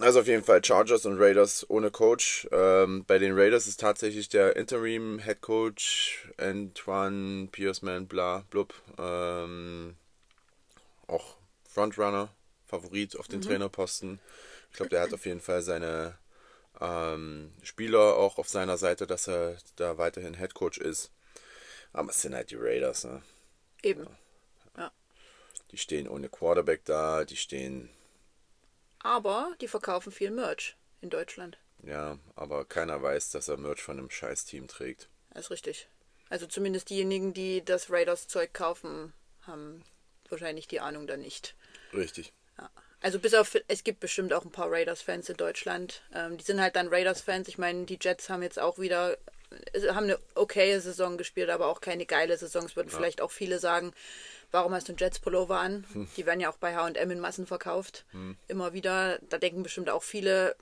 Also auf jeden Fall Chargers und Raiders ohne Coach. Ähm, bei den Raiders ist tatsächlich der Interim Head Coach Antoine Pierceman, bla, blub, ähm, auch Frontrunner, Favorit auf den Trainerposten. Ich glaube, der hat auf jeden Fall seine ähm, Spieler auch auf seiner Seite, dass er da weiterhin Head Coach ist. Aber es sind halt die Raiders, ne? Eben. Ja. Die stehen ohne Quarterback da, die stehen Aber die verkaufen viel Merch in Deutschland. Ja, aber keiner weiß, dass er Merch von einem Scheiß-Team trägt. Das ist richtig. Also zumindest diejenigen, die das Raiders-Zeug kaufen, haben wahrscheinlich die Ahnung da nicht. Richtig. Ja. Also bis auf, es gibt bestimmt auch ein paar Raiders-Fans in Deutschland. Ähm, die sind halt dann Raiders-Fans. Ich meine, die Jets haben jetzt auch wieder, haben eine okaye Saison gespielt, aber auch keine geile Saison. Es würden vielleicht auch viele sagen, warum hast du einen Jets-Pullover an? Hm. Die werden ja auch bei H&M in Massen verkauft. Immer wieder. Da denken bestimmt auch viele,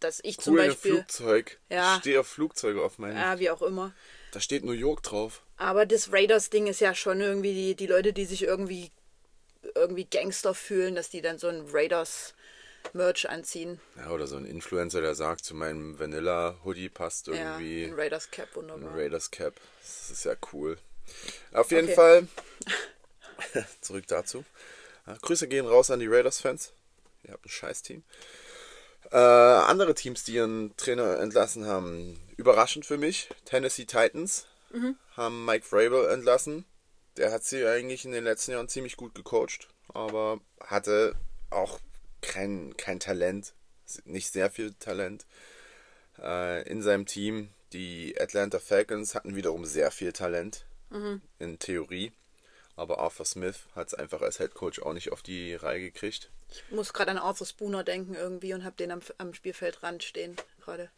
dass ich zum Cool, ein Beispiel, Flugzeug. Ja. Ich stehe auf Flugzeuge auf meinem. ja, wie auch immer. Da steht New York drauf. Aber das Raiders-Ding ist ja schon irgendwie die, die Leute, die sich irgendwie irgendwie Gangster fühlen, dass die dann so ein Raiders-Merch anziehen. Ja, oder so ein Influencer, der sagt, zu meinem Vanilla-Hoodie passt irgendwie Ja, ein Raiders-Cap, ein wunderbar. Raiders Cap. Das ist ja cool. Auf jeden Okay. Fall, <laughs> <laughs> zurück dazu. Grüße gehen raus an die Raiders-Fans. Ihr habt ein Scheiß-Team. Äh, andere Teams, die ihren Trainer entlassen haben, überraschend für mich. Tennessee Titans haben Mike Vrabel entlassen. Der hat sie eigentlich in den letzten Jahren ziemlich gut gecoacht, aber hatte auch kein, kein Talent, nicht sehr viel Talent äh, in seinem Team. Die Atlanta Falcons hatten wiederum sehr viel Talent in Theorie, aber Arthur Smith hat es einfach als Head Coach auch nicht auf die Reihe gekriegt. Ich muss gerade an Arthur Spooner denken irgendwie und habe den am, am Spielfeldrand stehen gerade.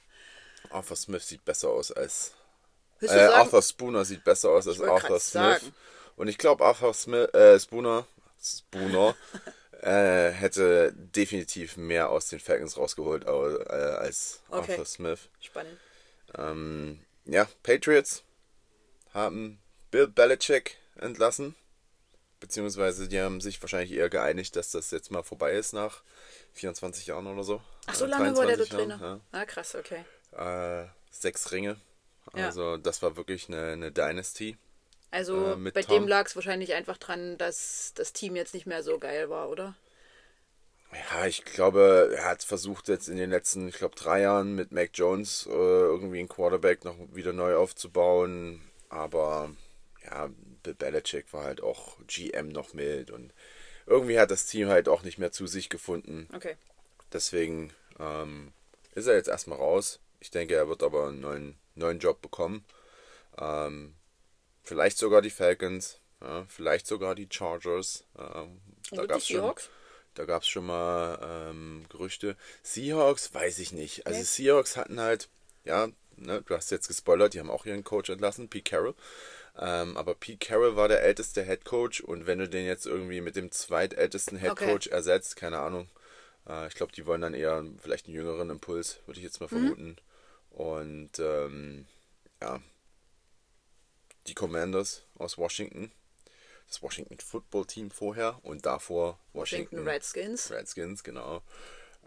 Arthur Smith sieht besser aus als äh, sagen? Arthur Spooner sieht besser aus als Arthur Smith. sagen. Und ich glaube, Arthur Smith, äh, Spooner, Spooner <laughs> äh, hätte definitiv mehr aus den Falcons rausgeholt au- äh, als Okay. Arthur Smith. Spannend. Ähm, ja, Patriots haben Bill Belichick entlassen. Beziehungsweise die haben sich wahrscheinlich eher geeinigt, dass das jetzt mal vorbei ist nach 24 Jahren oder so. Ach, so Äh, lange war der 23 Trainer. Jahren, Ah, krass, okay. ja. äh, sechs Ringe. Ja. Also das war wirklich eine, eine Dynasty. Also Äh, bei Tom. dem lag es wahrscheinlich einfach dran, dass das Team jetzt nicht mehr so geil war, oder? Ja, ich glaube, er hat versucht jetzt in den letzten, ich glaube, drei Jahren mit Mac Jones äh, irgendwie einen Quarterback noch wieder neu aufzubauen. Aber ja, Bill Belichick war halt auch GM noch mit und irgendwie hat das Team halt auch nicht mehr zu sich gefunden. Okay. Deswegen ähm, ist er jetzt erstmal raus. Ich denke, er wird aber einen neuen, neuen Job bekommen. Ähm, vielleicht sogar die Falcons, ja, vielleicht sogar die Chargers. Ähm, da schon, gab es schon mal ähm, Gerüchte. Seahawks, weiß ich nicht. Also Okay. Seahawks hatten halt, ja, ne, du hast jetzt gespoilert, die haben auch ihren Coach entlassen, Pete Carroll. Ähm, aber Pete Carroll war der älteste Head Coach und wenn du den jetzt irgendwie mit dem zweitältesten Head Okay. Coach ersetzt, keine Ahnung. Äh, ich glaube, die wollen dann eher vielleicht einen jüngeren Impuls, würde ich jetzt mal vermuten. Und ähm, ja, die Commanders aus Washington, das Washington Football Team vorher und davor Washington, Washington Redskins. Redskins, genau,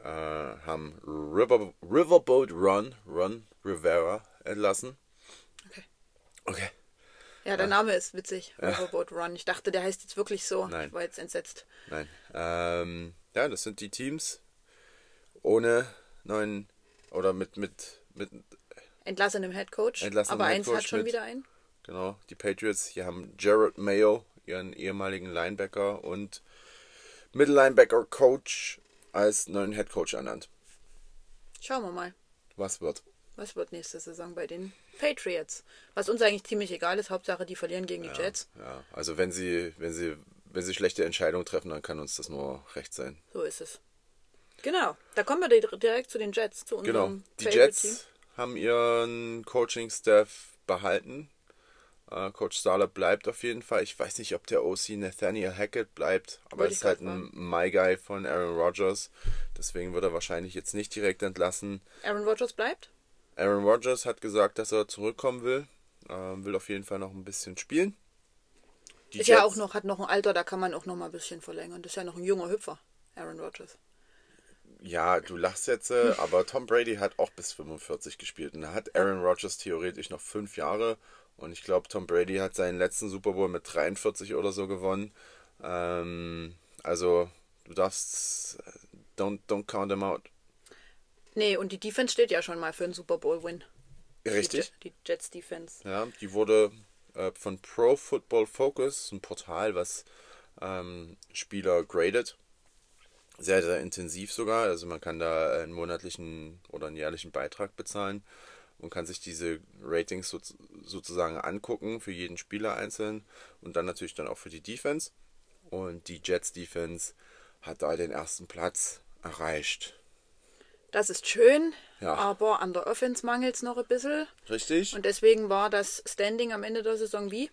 äh, haben River, Riverboat Run, Run Rivera entlassen. Okay. Okay. Ja, der Name ist witzig. Riverboat Run. Ich dachte, der heißt jetzt wirklich so. Nein. Ich war jetzt entsetzt. Nein. Ähm, ja, das sind die Teams ohne neuen oder mit, mit, mit, Entlassenem Head Coach. Entlassenem aber Head eins hat schon mit- wieder einen. genau, die Patriots. Hier haben Jared Mayo, ihren ehemaligen Linebacker und Mittellinebacker Coach als neuen Head Coach ernannt. Schauen wir mal. Was wird? Was wird nächste Saison bei den Patriots? Was uns eigentlich ziemlich egal ist, Hauptsache die verlieren gegen die Jets. Ja, also wenn sie, wenn sie, wenn sie schlechte Entscheidungen treffen, dann kann uns das nur recht sein. So ist es. Genau. Da kommen wir di- direkt zu den Jets, zu Genau. unserem Die Favorite Jets Team. haben ihren Coaching-Staff behalten. Äh, Coach Starler bleibt auf jeden Fall. Ich weiß nicht, ob der OC Nathaniel Hackett bleibt, aber er ich ist halt ein My Guy von Aaron Rodgers. Deswegen wird er wahrscheinlich jetzt nicht direkt entlassen. Aaron Rodgers bleibt? Aaron Rodgers hat gesagt, dass er zurückkommen will. Ähm, will auf jeden Fall noch ein bisschen spielen. Die ist ja Jets- auch noch, hat noch ein Alter, da kann man auch noch mal ein bisschen verlängern. Das ist ja noch ein junger Hüpfer, Aaron Rodgers. Ja, du lachst jetzt, äh, <laughs> aber Tom Brady hat auch bis 45 gespielt. Und da hat Aaron Rodgers theoretisch noch fünf Jahre. Und ich glaube, Tom Brady hat seinen letzten Super Bowl mit 43 oder so gewonnen. Ähm, also, du darfst. äh, Don't, don't count him out. Nee, und die Defense steht ja schon mal für einen Super Bowl-Win. Richtig? Die, die Jets Defense. Ja, die wurde äh, von Pro Football Focus, ein Portal, was ähm, Spieler gradet. Sehr, sehr intensiv sogar. Also man kann da einen monatlichen oder einen jährlichen Beitrag bezahlen und kann sich diese Ratings so, sozusagen angucken für jeden Spieler einzeln und dann natürlich dann auch für die Defense. Und die Jets Defense hat da den ersten Platz erreicht. Das ist schön, Ja. aber an der Offense mangelt es noch ein bisschen. Richtig? Und deswegen war das Standing am Ende der Saison wie?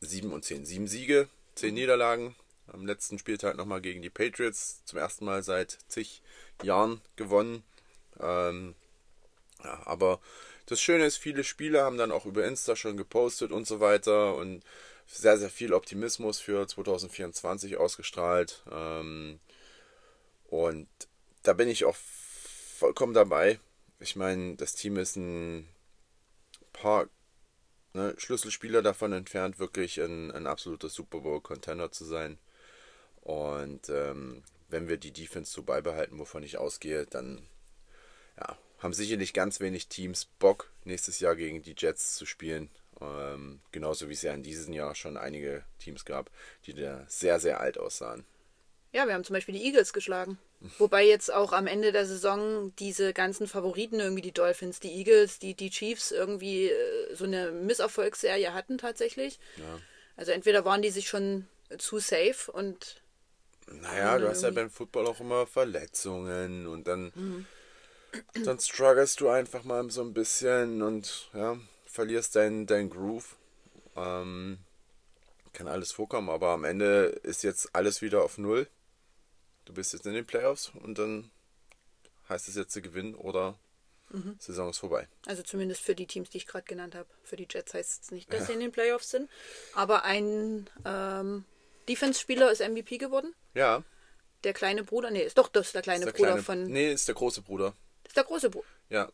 7 und 10. 7 Siege, 10 Niederlagen. Am letzten Spieltag nochmal gegen die Patriots. Zum ersten Mal seit zig Jahren gewonnen. Ähm, ja, aber das Schöne ist, viele Spieler haben dann auch über Insta schon gepostet und so weiter und sehr, sehr viel Optimismus für 2024 ausgestrahlt. Ähm, und da bin ich auch vollkommen dabei. Ich meine, das Team ist ein paar ne, Schlüsselspieler davon entfernt, wirklich ein, ein absoluter Super Bowl-Contender zu sein. Und ähm, wenn wir die Defense so beibehalten, wovon ich ausgehe, dann ja, haben sicherlich ganz wenig Teams Bock, nächstes Jahr gegen die Jets zu spielen. Ähm, genauso wie es ja in diesem Jahr schon einige Teams gab, die da sehr, sehr alt aussahen. Ja, wir haben zum Beispiel die Eagles geschlagen. Wobei jetzt auch am Ende der Saison diese ganzen Favoriten, irgendwie die Dolphins, die Eagles, die, die Chiefs irgendwie äh, so eine Misserfolgsserie hatten tatsächlich. Ja. Also entweder waren die sich schon zu safe und Naja, du hast ja beim Football auch immer Verletzungen und dann, dann strugglest du einfach mal so ein bisschen und ja, verlierst dein, dein Groove. Ähm, kann alles vorkommen, aber am Ende ist jetzt alles wieder auf Null. Du bist jetzt in den Playoffs und dann heißt es jetzt zu gewinnen oder Saison ist vorbei. Also zumindest für die Teams, die ich gerade genannt habe. Für die Jets heißt es nicht, dass sie in den Playoffs sind. Aber ein ähm, Defense-Spieler ist MVP geworden. Ja, Der kleine Bruder, nee, ist doch das der kleine ist der Bruder kleine, von. Nee, ist der große Bruder. Ist der große Bruder. Ja.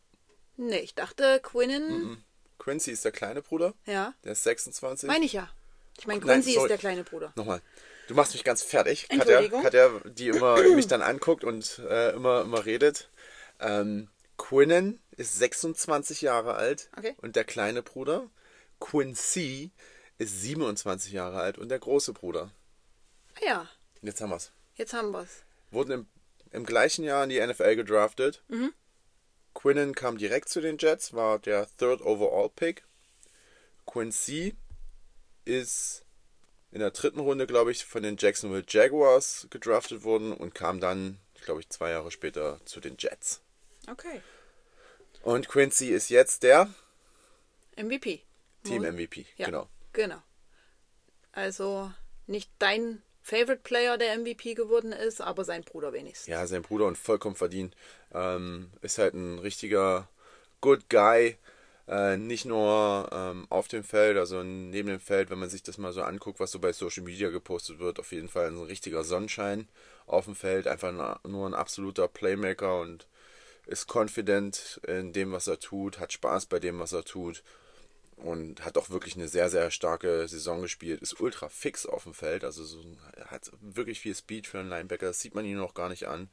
Nee, ich dachte Quinnen. Quincy ist der kleine Bruder. Ja. Der ist 26. Meine ich ja. Ich meine, Nein, Quincy ist sorry. der kleine Bruder. Nochmal. Du machst mich ganz fertig. Katja. Katja, die immer <clears throat> mich dann anguckt und äh, immer, immer redet. Ähm, Quinnen ist 26 Jahre alt Okay. und der kleine Bruder. Quincy ist 27 Jahre alt und der große Bruder. Ah ja, Jetzt haben wir's. jetzt haben wir's. Wurden im, im gleichen Jahr in die NFL gedraftet. Quinnen kam direkt zu den Jets, war der Third Overall Pick. Quincy ist in der dritten Runde, glaube ich, von den Jacksonville Jaguars gedraftet worden und kam dann, glaube ich, zwei Jahre später zu den Jets. Okay. Und Quincy ist jetzt der MVP. Team MVP, Ja, genau. Genau. Also nicht dein Favorite Player, der MVP geworden ist, aber sein Bruder wenigstens. Ja, sein Bruder und vollkommen verdient. Ähm, ist halt ein richtiger Good Guy. Äh, nicht nur ähm, auf dem Feld, also neben dem Feld, wenn man sich das mal so anguckt, was so bei Social Media gepostet wird, auf jeden Fall ein richtiger Sonnenschein auf dem Feld. Einfach nur ein absoluter Playmaker und ist confident in dem, was er tut, hat Spaß bei dem, was er tut und hat auch wirklich eine sehr, sehr starke Saison gespielt. Ist ultra fix auf dem Feld, also so, hat wirklich viel Speed für einen Linebacker. Das sieht man ihn noch gar nicht an.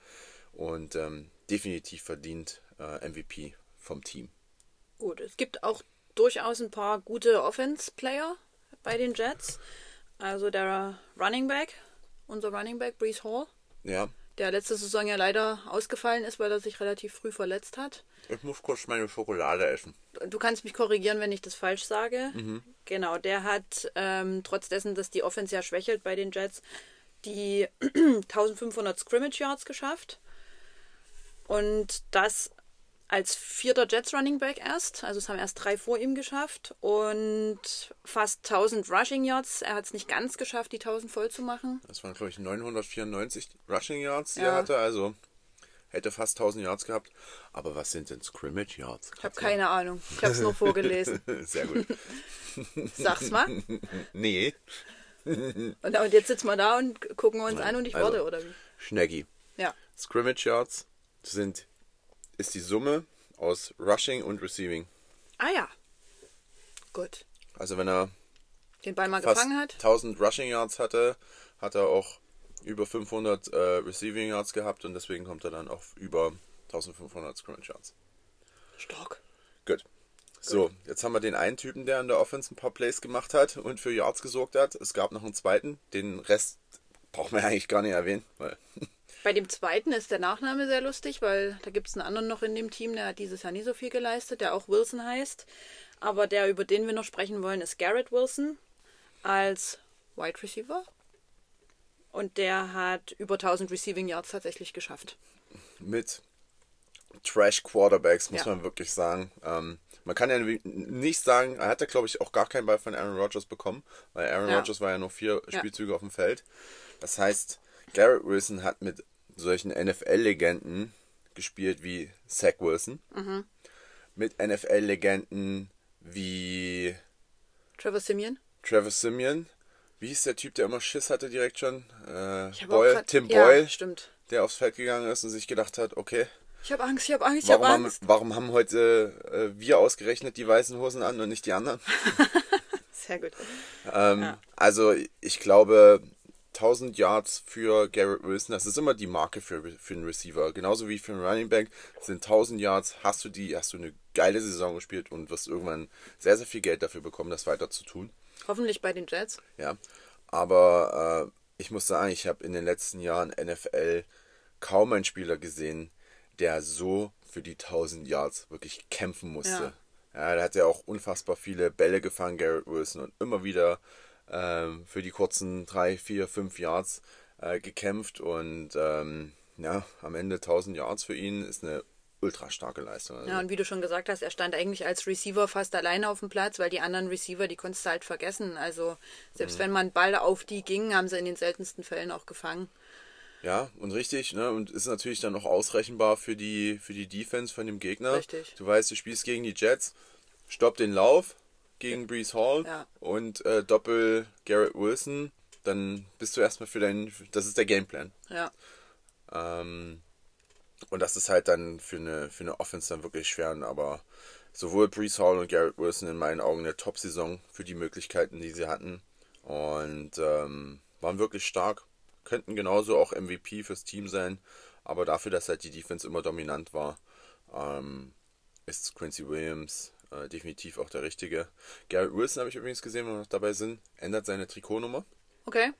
Und ähm, definitiv verdient äh, MVP vom Team. Gut, es gibt auch durchaus ein paar gute Offense-Player bei den Jets. Also der Running Back, unser Running Back, Brees Hall, Ja, der letzte Saison ja leider ausgefallen ist, weil er sich relativ früh verletzt hat. ich muss kurz meine Schokolade essen. Du kannst mich korrigieren, wenn ich das falsch sage. Genau, der hat ähm, trotz dessen, dass die Offense ja schwächelt bei den Jets, die <clears throat> 1500 Scrimmage Yards geschafft. Und das als vierter Jets Running Back erst. Also es haben erst drei vor ihm geschafft. Und fast 1000 Rushing Yards. Er hat es nicht ganz geschafft, die 1000 voll zu machen. Das waren, glaube ich, 994 Rushing Yards, die Ja. er hatte. Also hätte fast 1000 Yards gehabt. Aber was sind denn Scrimmage Yards? Ich habe keine Ahnung. Ich habe es nur <laughs> vorgelesen. Sehr gut. Sag's mal. <laughs> nee, <laughs> Und, und jetzt sitzen wir da und gucken uns an und ich also- warte, oder wie? Schneggi. Ja. Scrimmage Yards sind, ist die Summe aus Rushing und Receiving. Ah ja. Gut. Also wenn er Den Ball mal gefangen hat. 1000 Rushing Yards hatte, hat er auch über 500 äh, Receiving Yards gehabt und deswegen kommt er dann auf über 1500 Scrimmage Yards. Stark. Gut. So, jetzt haben wir den einen Typen, der in der Offense ein paar Plays gemacht hat und für Yards gesorgt hat. Es gab noch einen zweiten, den Rest brauchen wir eigentlich gar nicht erwähnen, weil Bei dem zweiten ist der Nachname sehr lustig, weil da gibt es einen anderen noch in dem Team, der hat dieses Jahr nie so viel geleistet, der auch Wilson heißt. Aber der, über den wir noch sprechen wollen, ist Garrett Wilson als Wide Receiver. Und der hat über 1000 Receiving Yards tatsächlich geschafft. mit Trash Quarterbacks, muss Ja. man wirklich sagen. Ähm, man kann ja nicht sagen, er hat ja, glaube ich, auch gar keinen Ball von Aaron Rodgers bekommen, weil Aaron Ja. Rodgers war ja nur vier Ja. Spielzüge auf dem Feld. Das heißt, Garrett Wilson hat mit solchen NFL-Legenden gespielt wie Zach Wilson, Mhm. mit NFL-Legenden wie Trevor Simeon? Travis Simeon. Wie hieß der Typ, der immer Schiss hatte direkt schon? Äh, Boyle, grad- Tim ja, Boyle, stimmt. der aufs Feld gegangen ist und sich gedacht hat, okay, Ich habe Angst, ich habe Angst, ich habe Warum haben, Angst. warum haben heute äh, wir ausgerechnet die weißen Hosen an und nicht die anderen? <laughs> Sehr gut. Ähm, Ja. Also ich glaube, 1000 Yards für Garrett Wilson, das ist immer die Marke für, für einen Receiver. Genauso wie für einen Running Back sind 1000 Yards, hast du die, hast du eine geile Saison gespielt und wirst irgendwann sehr, sehr viel Geld dafür bekommen, das weiter zu tun. Hoffentlich bei den Jets. Ja, aber äh, ich muss sagen, ich habe in den letzten Jahren NFL kaum einen Spieler gesehen, der so für die 1000 Yards wirklich kämpfen musste. Ja, der hat ja auch unfassbar viele Bälle gefangen, Garrett Wilson, und immer wieder ähm, für die kurzen 3, 4, 5 Yards äh, gekämpft und ähm, ja, am Ende 1000 Yards für ihn ist eine ultra starke Leistung. Also, Ja, und wie du schon gesagt hast, er stand eigentlich als Receiver fast alleine auf dem Platz, weil die anderen Receiver, die konntest du halt vergessen. Also selbst wenn man Ball auf die ging, haben sie in den seltensten Fällen auch gefangen. Ja, und richtig, ne? Und ist natürlich dann auch ausrechenbar für die, für die Defense von dem Gegner. Richtig. Du weißt, du spielst gegen die Jets, stopp den Lauf gegen Brees Hall Ja. und äh, Doppel Garrett Wilson, dann bist du erstmal für deinen. Das ist der Gameplan. Ja, Ähm, und das ist halt dann für eine, für eine Offense dann wirklich schwer. Aber sowohl Brees Hall und Garrett Wilson in meinen Augen eine Top-Saison für die Möglichkeiten, die sie hatten. Und ähm, waren wirklich stark. Könnten genauso auch MVP fürs Team sein. Aber dafür, dass halt die Defense immer dominant war, ähm, ist Quincy Williams äh, definitiv auch der Richtige. Garrett Wilson habe ich übrigens gesehen, wenn wir noch dabei sind, ändert seine Trikotnummer okay.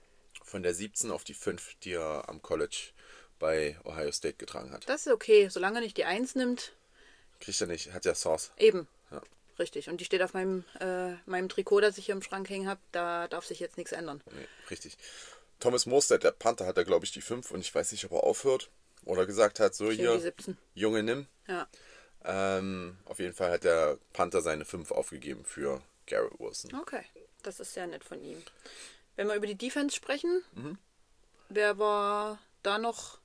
von der 17 auf die 5, die er am College bei Ohio State getragen hat. Das ist okay, solange er nicht die Eins nimmt. Kriegt er nicht, hat ja Sauce. Eben. Ja. Richtig. Und die steht auf meinem, äh, meinem Trikot, das ich hier im Schrank hängen habe. Da darf sich jetzt nichts ändern. Nee, richtig. Thomas Mostert, der Panther, hat da, glaube ich, die 5 und ich weiß nicht, ob er aufhört oder gesagt hat, so Ich hier, nehme die 17. Junge, nimm. Ja. Ähm, auf jeden Fall hat der Panther seine 5 aufgegeben für Garrett Wilson. Okay. Das ist sehr nett von ihm. Wenn wir über die Defense sprechen, Mhm. wer war da noch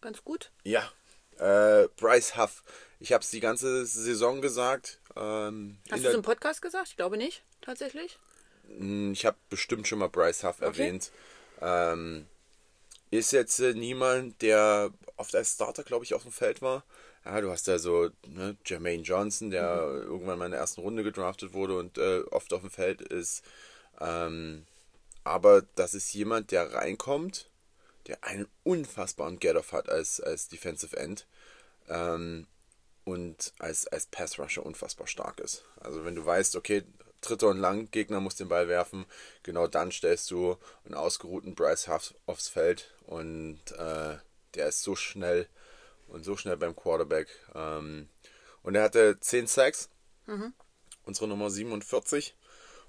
ganz gut? Ja, äh, Bryce Huff. Ich habe es die ganze Saison gesagt. Ähm, Hast du der- es im Podcast gesagt? Ich glaube nicht, tatsächlich. Hm, Ich habe bestimmt schon mal Bryce Huff erwähnt. Ähm, ist jetzt äh, niemand, der oft als Starter, glaube ich, auf dem Feld war. Ja, du hast ja so ne, Jermaine Johnson, der irgendwann mal in der ersten Runde gedraftet wurde und äh, oft auf dem Feld ist. Ähm, aber das ist jemand, der reinkommt, der einen unfassbaren Get-Off hat als, als Defensive End. Ähm, und als, als Pass-Rusher unfassbar stark ist. Also wenn du weißt, okay, dritter und lang, Gegner muss den Ball werfen, genau dann stellst du einen ausgeruhten Bryce Huff aufs Feld und äh, der ist so schnell und so schnell beim Quarterback. Ähm, und er hatte 10 Sacks, unsere Nummer 47.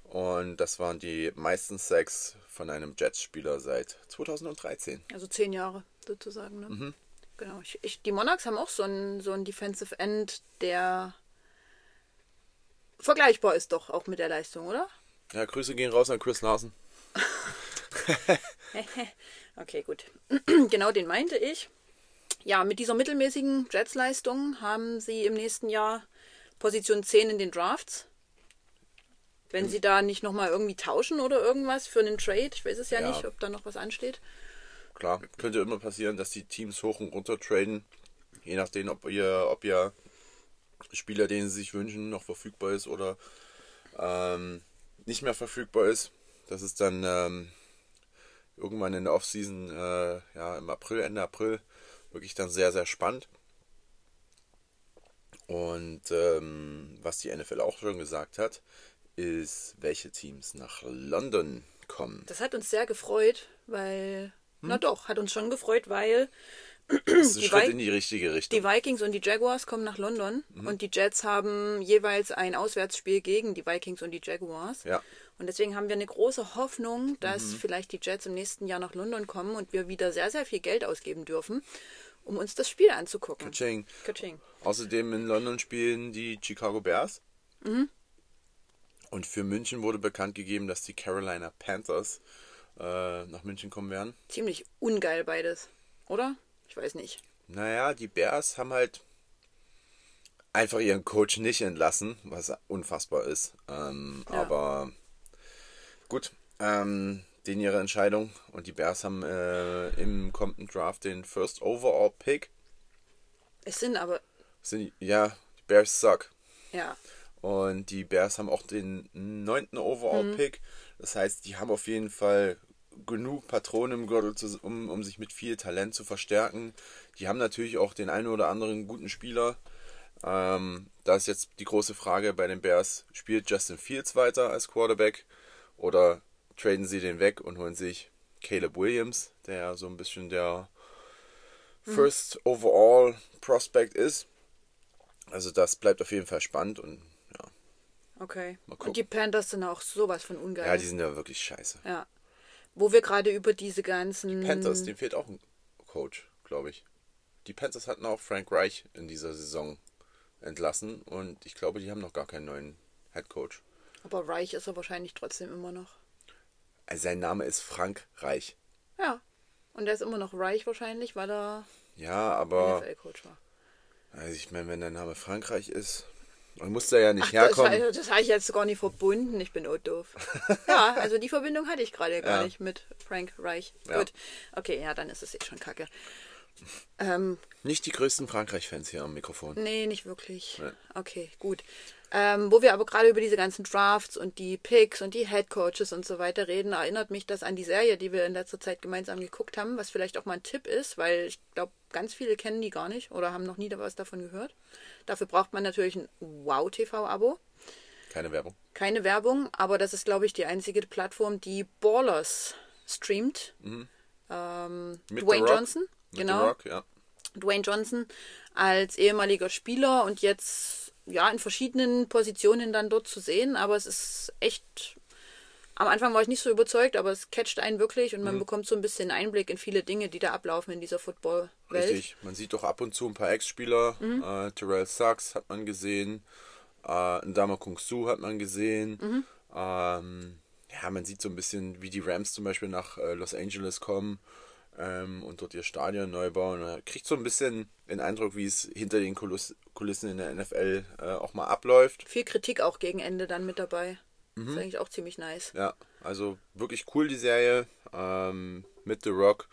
Und das waren die meisten Sacks von einem Jets-Spieler seit 2013. Also zehn Jahre sozusagen. Ne? Mhm. Genau. Ich, ich, die Monarchs haben auch so einen, so einen Defensive End, der vergleichbar ist doch auch mit der Leistung, oder? Ja, Grüße gehen raus an Chris Larsen. <laughs> Okay, gut. <clears throat> genau den meinte ich. Ja, mit dieser mittelmäßigen Jets-Leistung haben sie im nächsten Jahr Position 10 in den Drafts. Wenn sie da nicht nochmal irgendwie tauschen oder irgendwas für einen Trade, ich weiß es ja, Ja. nicht, ob da noch was ansteht. Klar, könnte immer passieren, dass die Teams hoch und runter traden. Je nachdem, ob ihr, ob ihr Spieler, den sie sich wünschen, noch verfügbar ist oder ähm, nicht mehr verfügbar ist. Das ist dann ähm, irgendwann in der Offseason, äh, ja, im April, Ende April, wirklich dann sehr, sehr spannend. Und ähm, was die NFL auch schon gesagt hat, ist, welche Teams nach London kommen. Das hat uns sehr gefreut, weil, na Hm? doch, hat uns schon gefreut, weil Das ist ein Schritt Vi- in die richtige Richtung. die Vikings und die Jaguars kommen nach London Mhm. und die Jets haben jeweils ein Auswärtsspiel gegen die Vikings und die Jaguars. Ja. Und deswegen haben wir eine große Hoffnung, dass Mhm. vielleicht die Jets im nächsten Jahr nach London kommen und wir wieder sehr, sehr viel Geld ausgeben dürfen, um uns das Spiel anzugucken. Kaching. Kaching. Außerdem in London spielen die Chicago Bears. Und für München wurde bekannt gegeben, dass die Carolina Panthers äh, nach München kommen werden. Ziemlich ungeil beides, oder? Ich weiß nicht. Naja, die Bears haben halt einfach ihren Coach nicht entlassen, was unfassbar ist. Ähm, Ja. Aber gut, ähm, denen ihre Entscheidung. Und die Bears haben äh, im kommenden Draft den First Overall Pick. Es sind aber, Sind, ja, die Bears suck. ja, Und die Bears haben auch den neunten Overall-Pick. Das heißt, die haben auf jeden Fall genug Patronen im Gürtel, zu, um, um sich mit viel Talent zu verstärken. Die haben natürlich auch den einen oder anderen guten Spieler. Ähm, da ist jetzt die große Frage bei den Bears, spielt Justin Fields weiter als Quarterback oder traden sie den weg und holen sich Caleb Williams, der ja so ein bisschen der First Overall Prospect ist. Also das bleibt auf jeden Fall spannend und ja, okay. Und die Panthers sind auch sowas von ungeil. ja die sind ja wirklich scheiße. Ja. Wo wir gerade über diese ganzen. Panthers, dem fehlt auch ein Coach, glaube ich. Die Panthers hatten auch Frank Reich in dieser Saison entlassen und ich glaube, die haben noch gar keinen neuen Head Coach. Aber reich ist er wahrscheinlich trotzdem immer noch. Also sein Name ist Frank Reich. Ja. Und er ist immer noch reich wahrscheinlich, weil er Ja, aber NFL-Coach war. also ich meine, wenn der Name Frankreich ist, man muss da ja nicht Ach, das, herkommen. war- das habe ich jetzt gar nicht verbunden. Ich bin auch doof. <laughs> ja, also die Verbindung hatte ich gerade gar Ja. nicht mit Frank Reich. Ja. Gut. Okay, ja, dann ist es eh schon kacke. Ähm, Nicht die größten Frankreich-Fans hier am Mikrofon. nee, nicht wirklich. Nee. Okay, gut. Ähm, wo wir aber gerade über diese ganzen Drafts und die Picks und die Head Coaches und so weiter reden, erinnert mich das an die Serie, die wir in letzter Zeit gemeinsam geguckt haben, was vielleicht auch mal ein Tipp ist, weil ich glaube, ganz viele kennen die gar nicht oder haben noch nie was davon gehört. Dafür braucht man natürlich ein Wow-TV-Abo. Keine Werbung. Keine Werbung, aber das ist, glaube ich, die einzige Plattform, die Ballers streamt. Ähm, Mit Dwayne. Johnson, Mit genau. Rock, ja. Dwayne Johnson als ehemaliger Spieler und jetzt ja, in verschiedenen Positionen dann dort zu sehen, aber es ist echt. Am Anfang war ich nicht so überzeugt, aber es catcht einen wirklich und man Mhm. bekommt so ein bisschen Einblick in viele Dinge, die da ablaufen in dieser Football-Welt. Richtig. Man sieht doch ab und zu ein paar Ex-Spieler. Mhm. Äh, Terrell Sachs hat man gesehen. Äh, Ndama Kung Su hat man gesehen. Mhm. Ähm, ja, man sieht so ein bisschen, wie die Rams zum Beispiel nach äh, Los Angeles kommen ähm, und dort ihr Stadion neu bauen. Man kriegt so ein bisschen den Eindruck, wie es hinter den Kuliss Kulissen in der NFL äh, auch mal abläuft. Viel Kritik auch gegen Ende dann mit dabei. Mhm. Das ist eigentlich auch ziemlich nice. Ja, also wirklich cool die Serie ähm, mit The Rock.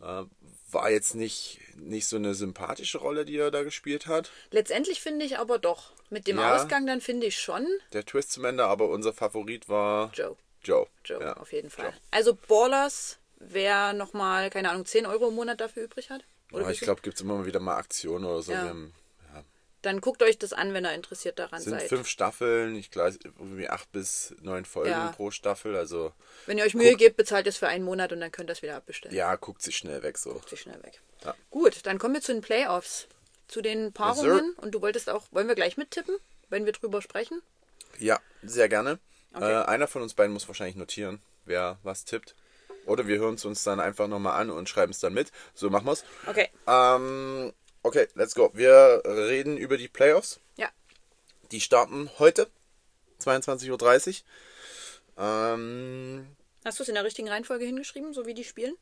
Äh, war jetzt nicht, nicht so eine sympathische Rolle, die er da gespielt hat. Letztendlich finde ich aber doch. Mit dem Ja. Ausgang dann finde ich schon Der Twist zum Ende, aber unser Favorit war Joe. Joe. Joe, ja. auf jeden Fall. Joe. Also Ballers, wer nochmal, keine Ahnung, 10 Euro im Monat dafür übrig hat. Oder Ja, ich glaube, gibt es immer wieder mal Aktionen oder so. Ja. Haben, ja, Dann guckt euch das an, wenn ihr interessiert daran sind seid. fünf Staffeln, ich glaube, irgendwie acht bis neun Folgen pro Staffel. Also Wenn ihr euch Mühe gebt, bezahlt es für einen Monat und dann könnt ihr es wieder abbestellen. ja, guckt sich schnell weg so. Sich schnell weg. Gut, dann kommen wir zu den Playoffs. Zu den Paarungen. und du wolltest auch, wollen wir gleich mittippen, wenn wir drüber sprechen? Ja, sehr gerne. Okay. Äh, einer von uns beiden muss wahrscheinlich notieren, wer was tippt. Oder wir hören es uns dann einfach nochmal an und schreiben es dann mit. So machen wir's. Okay. Ähm, okay, let's go. Wir reden über die Playoffs. Ja. Die starten heute, 22.30 Uhr. Ähm, Hast du es in der richtigen Reihenfolge hingeschrieben, so wie die spielen?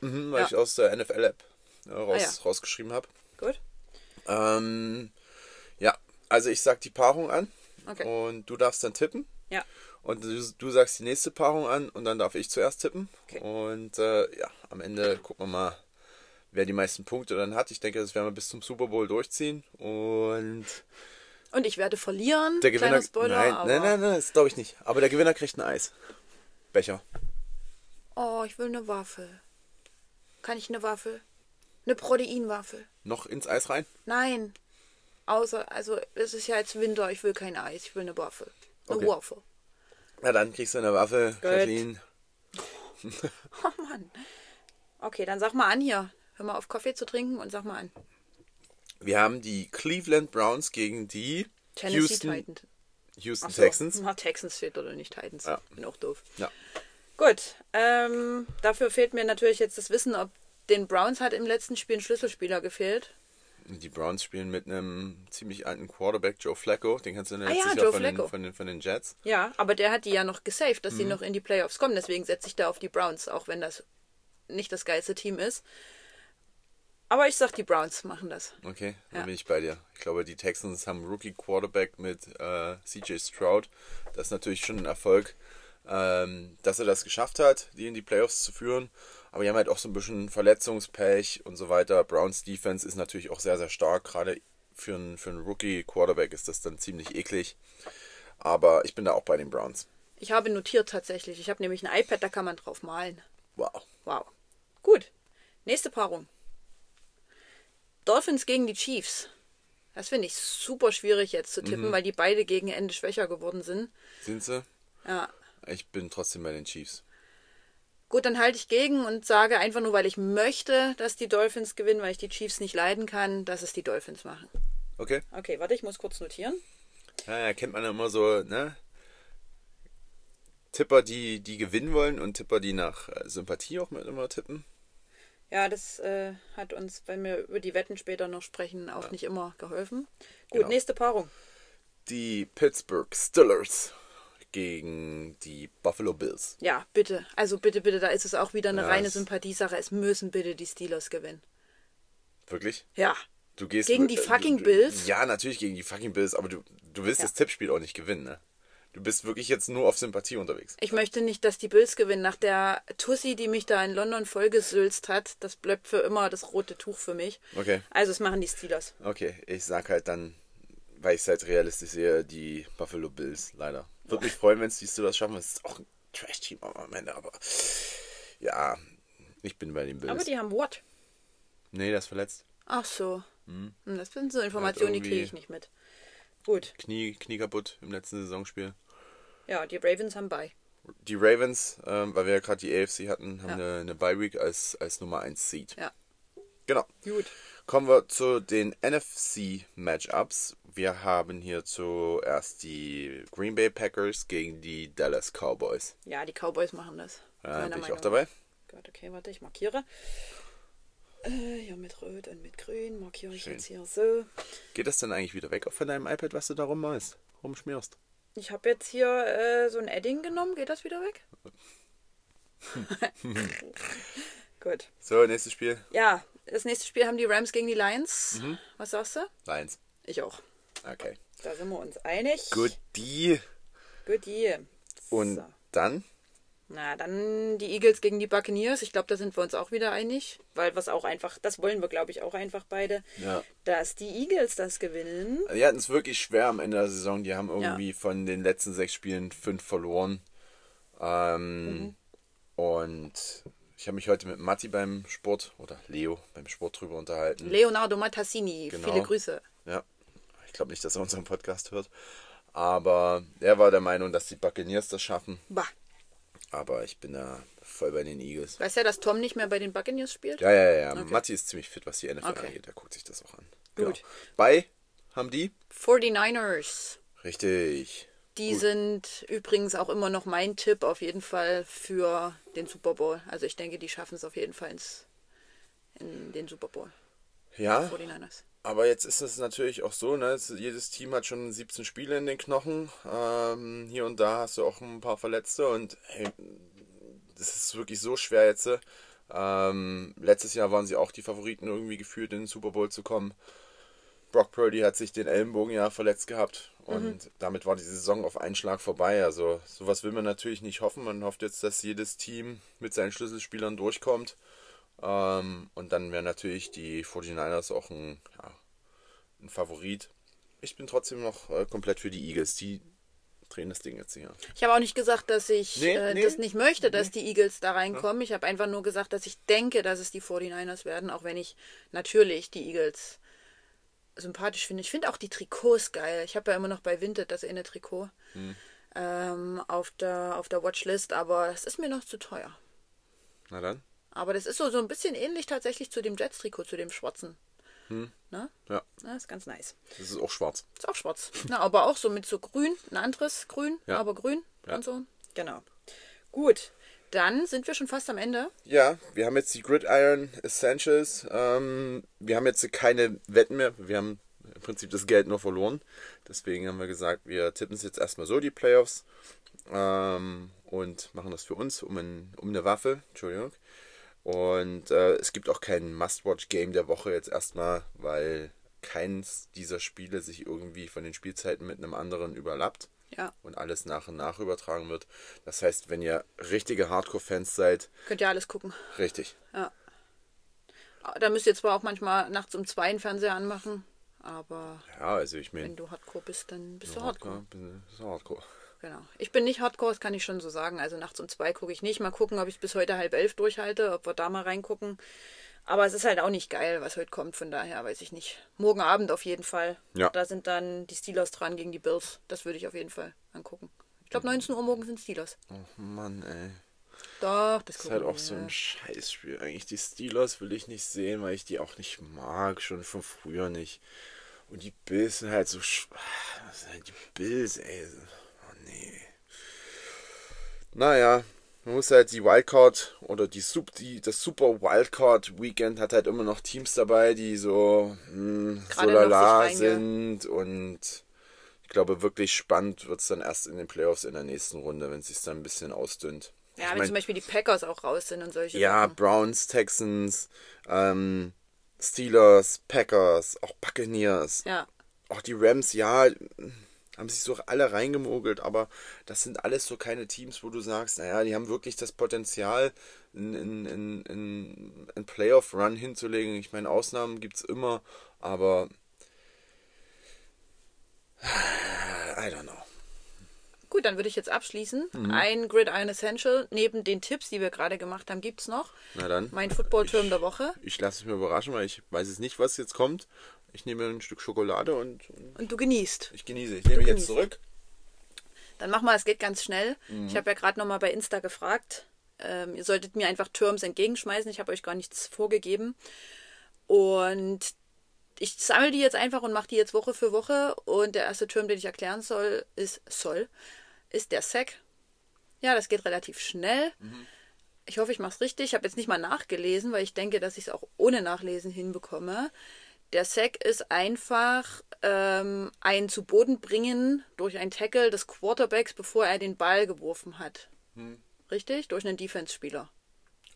mhm, weil Ja. ich aus der NFL-App äh, raus, Ah, ja. rausgeschrieben habe. Gut. Ähm, ja, also ich sag die Paarung an Okay. und du darfst dann tippen. Ja. Und du, du sagst die nächste Paarung an und dann darf ich zuerst tippen. Okay. Und äh, ja, am Ende gucken wir mal, wer die meisten Punkte dann hat. Ich denke, das werden wir bis zum Super Bowl durchziehen. Und Und ich werde verlieren. der Gewinner. Spoiler, nein, nein, nein, nein, das glaube ich nicht. Aber der Gewinner kriegt ein Eis. Becher. Oh, ich will eine Waffel. Kann ich eine Waffel? Eine Proteinwaffel? Noch ins Eis rein? Nein. Außer, also es ist ja jetzt Winter, ich will kein Eis, ich will eine Waffel. Eine Okay. Waffel. Na dann kriegst du eine Waffe, Kathleen. <laughs> Oh Mann. Okay, dann sag mal an hier. Hör mal auf Kaffee zu trinken und sag mal an. Wir haben die Cleveland Browns gegen die Tennessee Houston, Titans. Houston so. Texans. Na, Texans steht oder nicht Titans. Ja. Bin auch doof. Ja. Gut. Ähm, dafür fehlt mir natürlich jetzt das Wissen, ob den Browns hat im letzten Spiel ein Schlüsselspieler gefehlt. Die Browns spielen mit einem ziemlich alten Quarterback, Joe Flacco. Den kannst du Ah letztes ja, Jahr Joe von den, von, den, von den Jets. Ja, aber der hat die ja noch gesaved, dass sie Mhm. noch in die Playoffs kommen. Deswegen setze ich da auf die Browns, auch wenn das nicht das geilste Team ist. Aber ich sag, die Browns machen das. Okay, dann Ja. bin ich bei dir. Ich glaube, die Texans haben Rookie Quarterback mit äh, CJ Stroud. Das ist natürlich schon ein Erfolg, ähm, dass er das geschafft hat, die in die Playoffs zu führen. Aber die haben halt auch so ein bisschen Verletzungspech und so weiter. Browns Defense ist natürlich auch sehr, sehr stark. Gerade für einen, für einen Rookie Quarterback ist das dann ziemlich eklig. Aber ich bin da auch bei den Browns. Ich habe notiert tatsächlich. Ich habe nämlich ein iPad, da kann man drauf malen. Wow. Wow. Gut. Nächste Paarung. Dolphins gegen die Chiefs. Das finde ich super schwierig jetzt zu Mhm. tippen, weil die beide gegen Ende schwächer geworden sind. Sind sie? Ja. Ich bin trotzdem bei den Chiefs. Gut, dann halte ich gegen und sage einfach nur, weil ich möchte, dass die Dolphins gewinnen, weil ich die Chiefs nicht leiden kann, dass es die Dolphins machen. Okay. Okay, warte, ich muss kurz notieren. Ja, ja, kennt man ja immer so, ne? Tipper, die, die gewinnen wollen und Tipper, die nach äh, Sympathie auch mit immer tippen. Ja, das äh, hat uns, wenn wir über die Wetten später noch sprechen, auch nicht immer geholfen. Gut, Genau. nächste Paarung. Die Pittsburgh Steelers gegen die Buffalo Bills. Ja, bitte. Also bitte, bitte, da ist es auch wieder eine Ja, reine es- Sympathiesache. Es müssen bitte die Steelers gewinnen. Wirklich? Ja. Du gehst Gegen die äh, fucking du, Bills? Ja, natürlich gegen die fucking Bills, aber du, du willst Ja. das Tippspiel auch nicht gewinnen, ne? Du bist wirklich jetzt nur auf Sympathie unterwegs. Ich möchte nicht, dass die Bills gewinnen. Nach der Tussi, die mich da in London vollgesülzt hat, das bleibt für immer das rote Tuch für mich. Okay. Also es machen die Steelers. Okay, ich sag halt dann, weil ich es halt realistisch sehe, die Buffalo Bills, leider. Würde mich freuen, wenn es die Steelers schaffen. Es ist auch ein Trash-Team am Ende, aber ja, ich bin bei den Bills. Aber die haben what? nee, der ist verletzt. Ach so. Hm, Das sind so Informationen, die kriege ich nicht mit. Gut. Knie, Knie kaputt im letzten Saisonspiel. Ja, die Ravens haben bei. Die Ravens, ähm, weil wir ja gerade die AFC hatten, haben Ja. eine, eine Bye-Week als, als Nummer 1 Seed. Ja. Genau. Gut. Kommen wir zu den NFC-Matchups. Wir haben hier zuerst die Green Bay Packers gegen die Dallas Cowboys. Ja, die Cowboys machen das. Ja, bin ich Meinung auch dabei. Gut, okay, warte, ich markiere. Äh, ja, mit Rot und mit Grün markiere ich Schön. jetzt hier so. Geht das dann eigentlich wieder weg von deinem iPad, was du da rummalst? Rumschmierst? Ich habe jetzt hier äh, so ein Edding genommen. Geht das wieder weg? <laughs> <laughs> Gut. So, nächstes Spiel. Ja, das nächste Spiel haben die Rams gegen die Lions. Mhm. Was sagst du? Lions. Ich auch. Okay. Da sind wir uns einig. Gut, die. Gut, die. Und So. dann? Na, dann die Eagles gegen die Buccaneers. Ich glaube, da sind wir uns auch wieder einig. Weil was auch einfach, das wollen wir, glaube ich, auch einfach beide. Ja. Dass die Eagles das gewinnen. Die hatten es wirklich schwer am Ende der Saison. Die haben irgendwie von den letzten sechs Spielen fünf verloren. Ähm, Und ich habe mich heute mit Matti beim Sport oder Leo beim Sport drüber unterhalten. Leonardo Matassini, Genau. viele Grüße. Ja, ich glaube nicht, dass er unseren Podcast hört. Aber er war der Meinung, dass die Buccaneers das schaffen. Bah. Aber ich bin da voll bei den Eagles. Weißt ja, dass Tom nicht mehr bei den Buccaneers spielt? Ja, ja, ja. Matti ist ziemlich fit, was die NFL Okay. angeht. Der guckt sich das auch an. Gut. Genau. Bei haben die? 49ers. Richtig. Die sind übrigens auch immer noch mein Tipp auf jeden Fall für den Super Bowl. Also ich denke, die schaffen es auf jeden Fall ins, in den Super Bowl. Ja, 49ers. aber jetzt ist es natürlich auch so, ne? es- jedes Team hat schon 17 Spiele in den Knochen. Ähm, hier und da hast du auch ein paar Verletzte und hey, das ist wirklich so schwer jetzt. Ähm, letztes Jahr waren sie auch die Favoriten irgendwie gefühlt in den Super Bowl zu kommen. Brock Purdy hat sich den Ellenbogen ja verletzt gehabt und damit war die Saison auf einen Schlag vorbei. Also sowas will man natürlich nicht hoffen. Man hofft jetzt, dass jedes Team mit seinen Schlüsselspielern durchkommt. Ähm, und dann wären natürlich die 49ers auch ein, ja, ein Favorit. Ich bin trotzdem noch äh, komplett für die Eagles. Die drehen das Ding jetzt hier. Ich habe auch nicht gesagt, dass ich Nee, äh, nee. das nicht möchte, dass die Eagles da reinkommen. Ich habe einfach nur gesagt, dass ich denke, dass es die 49ers werden, auch wenn ich natürlich die Eagles sympathisch finde. Ich finde auch die Trikots geil. Ich habe ja immer noch bei Vinted das eine Trikot Hm. ähm, auf, der, auf der Watchlist, aber es ist mir noch zu teuer. Na dann. Aber das ist so, so ein bisschen ähnlich tatsächlich zu dem Jets-Trikot, zu dem schwarzen. Hm. Ne? Ja, Na, ist ganz nice. das ist auch schwarz. Ist auch schwarz. Na, aber auch so mit so grün, ein anderes grün, Ja. aber grün Ja. und so. Genau. Gut, dann sind wir schon fast am Ende. Ja, wir haben jetzt die Gridiron Essentials. Ähm, wir haben jetzt keine Wetten mehr. Wir haben im Prinzip das Geld nur verloren. Deswegen haben wir gesagt, wir tippen es jetzt erstmal so, die Playoffs. Ähm, und machen das für uns um, ein, um eine Waffe. Entschuldigung. Und äh, es gibt auch kein Must-Watch-Game der Woche jetzt erstmal, weil keins dieser Spiele sich irgendwie von den Spielzeiten mit einem anderen überlappt Ja, und alles nach und nach übertragen wird. Das heißt, wenn ihr richtige Hardcore-Fans seid, könnt ihr alles gucken. richtig, Ja. Da müsst ihr zwar auch manchmal nachts um zwei einen Fernseher anmachen, aber Ja, also ich wenn meine, du Hardcore bist, dann bist du Hardcore. Hardcore. Bist du Hardcore. Genau. Ich bin nicht Hardcore, das kann ich schon so sagen. Also nachts um zwei gucke ich nicht. Mal gucken, ob ich es bis heute halb elf durchhalte, ob wir da mal reingucken. Aber es ist halt auch nicht geil, was heute kommt. Von daher weiß ich nicht. Morgen Abend auf jeden Fall. Ja. Da sind dann die Steelers dran gegen die Bills. Das würde ich auf jeden Fall angucken. Ich glaube, 19 Uhr morgen sind Steelers. Oh Mann, ey. Doch, das Das ist halt auch so ein Scheißspiel. Eigentlich die Steelers will ich nicht sehen, weil ich die auch nicht mag, schon von früher nicht. Und die Bills sind halt so sch- Das sind halt die Bills, ey. Oh nee. Naja, man muss halt die Wildcard oder die, Sup die das Super Wildcard Weekend hat halt immer noch Teams dabei, die so hm, so lala sind und ich glaube wirklich spannend wird es dann erst in den Playoffs in der nächsten Runde, wenn es sich dann ein bisschen ausdünnt. Ja, Ich wenn mein- zum Beispiel die Packers auch raus sind und solche ja, Sachen. Browns, Texans, ähm, Steelers, Packers, auch Buccaneers. Ja. Auch die Rams, ja, haben sich so alle reingemogelt, aber das sind alles so keine Teams, wo du sagst, naja, die haben wirklich das Potenzial, einen in, in, in Playoff-Run hinzulegen. Ich meine, Ausnahmen gibt es immer, aber <sighs> I don't know. Gut, dann würde ich jetzt abschließen. Mhm. Ein Gridiron Essential. Neben den Tipps, die wir gerade gemacht haben, gibt es noch. Na dann. Mein Football-Turm der Woche. Ich lasse es mir überraschen, weil ich weiß jetzt nicht, was jetzt kommt. Ich nehme ein Stück Schokolade und, und du genießt. ich genieße. Ich nehme jetzt zurück. Dann mach mal, es geht ganz schnell. Mhm. Ich habe ja gerade nochmal bei Insta gefragt. Ähm, ihr solltet mir einfach Terms entgegenschmeißen. Ich habe euch gar nichts vorgegeben. Und ich sammle die jetzt einfach und mache die jetzt Woche für Woche. Und der erste Term, den ich erklären soll, ist soll, ist der SEC. Ja, das geht relativ schnell. Ich hoffe, ich mache es richtig. Ich habe jetzt nicht mal nachgelesen, weil ich denke, dass ich es auch ohne Nachlesen hinbekomme. Der Sack ist einfach ähm, ein zu Boden bringen durch ein Tackle des Quarterbacks, bevor er den Ball geworfen hat. Richtig? Durch einen Defense-Spieler.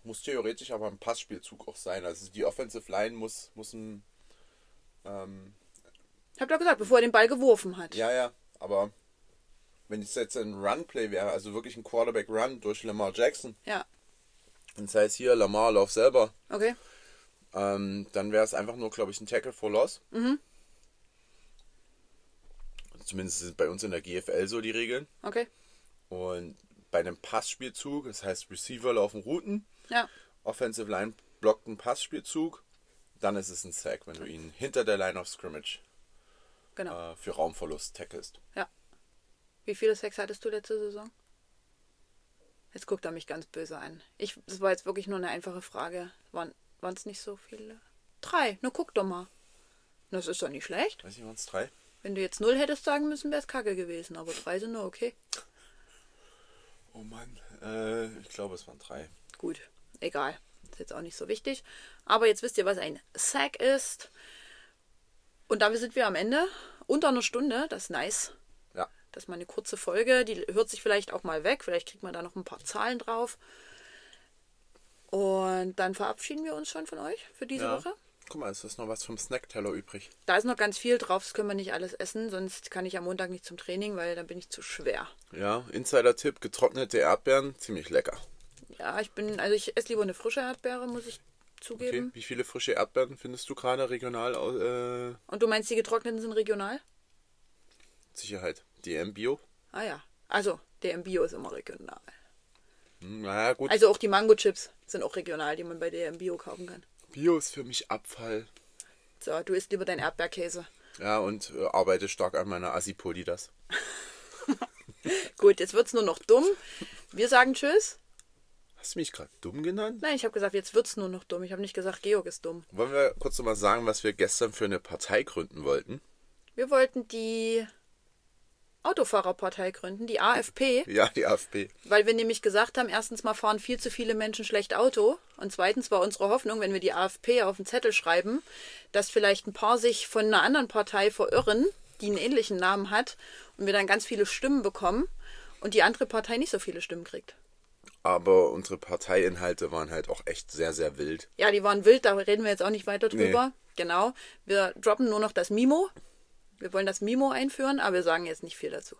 Muss theoretisch aber ein Passspielzug auch sein. Also die Offensive Line muss, muss ein. Ähm, Ich habe doch gesagt, bevor er den Ball geworfen hat. ja, ja, aber wenn es jetzt ein Run-Play wäre, also wirklich ein Quarterback-Run durch Lamar Jackson, Ja. und das heißt hier, Lamar lauf selber, Okay. Ähm, dann wäre es einfach nur, glaube ich, ein Tackle for Loss. Mhm. Zumindest sind bei uns in der GFL so die Regeln. Okay. Und bei einem Passspielzug, das heißt Receiver laufen Routen, Ja. Offensive Line blockt einen Passspielzug, dann ist es ein Sack, wenn du ihn hinter der Line of Scrimmage Genau. äh, für Raumverlust tackelst. Ja. Wie viele Sex hattest du letzte Saison? Jetzt guckt er mich ganz böse an. Ich, das war jetzt wirklich nur eine einfache Frage. Waren es nicht so viele? Drei. Na, guck doch mal. Das ist doch nicht schlecht. Weiß ich, waren es drei? Wenn du jetzt null hättest sagen müssen, wäre es kacke gewesen. Aber drei sind nur okay. Oh Mann, äh, ich glaube, es waren drei. Gut, egal. Ist jetzt auch nicht so wichtig. Aber jetzt wisst ihr, was ein Sack ist. Und damit sind wir am Ende. Unter einer Stunde. Das ist nice. Ja, Das ist mal eine kurze Folge. Die hört sich vielleicht auch mal weg. Vielleicht kriegt man da noch ein paar Zahlen drauf. Und dann verabschieden wir uns schon von euch für diese ja. Woche. Guck mal, es ist noch was vom Snackteller übrig. Da ist noch ganz viel drauf. Das können wir nicht alles essen. Sonst kann ich am Montag nicht zum Training, weil dann bin ich zu schwer. Ja, Insider-Tipp, getrocknete Erdbeeren, ziemlich lecker. Ja, ich bin, also ich esse lieber eine frische Erdbeere, muss ich Okay, zugeben. wie viele frische Erdbeeren findest du gerade regional? Äh, Und du meinst, die getrockneten sind regional? Sicherheit. DM Bio? Ah ja. Also, im Bio ist immer regional. Hm, naja, gut. Also auch die Mango-Chips sind auch regional, die man bei der im Bio kaufen kann. Bio ist für mich Abfall. So, du isst lieber deinen Erdbeerkäse. Ja, und äh, arbeite stark an meiner Asipolidas. <laughs> Gut, jetzt wird's nur noch dumm. Wir sagen Tschüss. Hast du mich gerade dumm genannt? Nein, ich habe gesagt, jetzt wird's nur noch dumm. Ich habe nicht gesagt, Georg ist dumm. Wollen wir kurz noch mal sagen, was wir gestern für eine Partei gründen wollten? Wir wollten die Autofahrerpartei gründen, die AFP, Ja, die AfP. weil wir nämlich gesagt haben, erstens mal fahren viel zu viele Menschen schlecht Auto und zweitens war unsere Hoffnung, wenn wir die AFP auf den Zettel schreiben, dass vielleicht ein paar sich von einer anderen Partei verirren, die einen ähnlichen Namen hat und wir dann ganz viele Stimmen bekommen und die andere Partei nicht so viele Stimmen kriegt. Aber unsere Parteiinhalte waren halt auch echt sehr, sehr wild. Ja, die waren wild, da reden wir jetzt auch nicht weiter drüber. Genau. Wir droppen nur noch das Mimo. Wir wollen das Mimo einführen, aber wir sagen jetzt nicht viel dazu.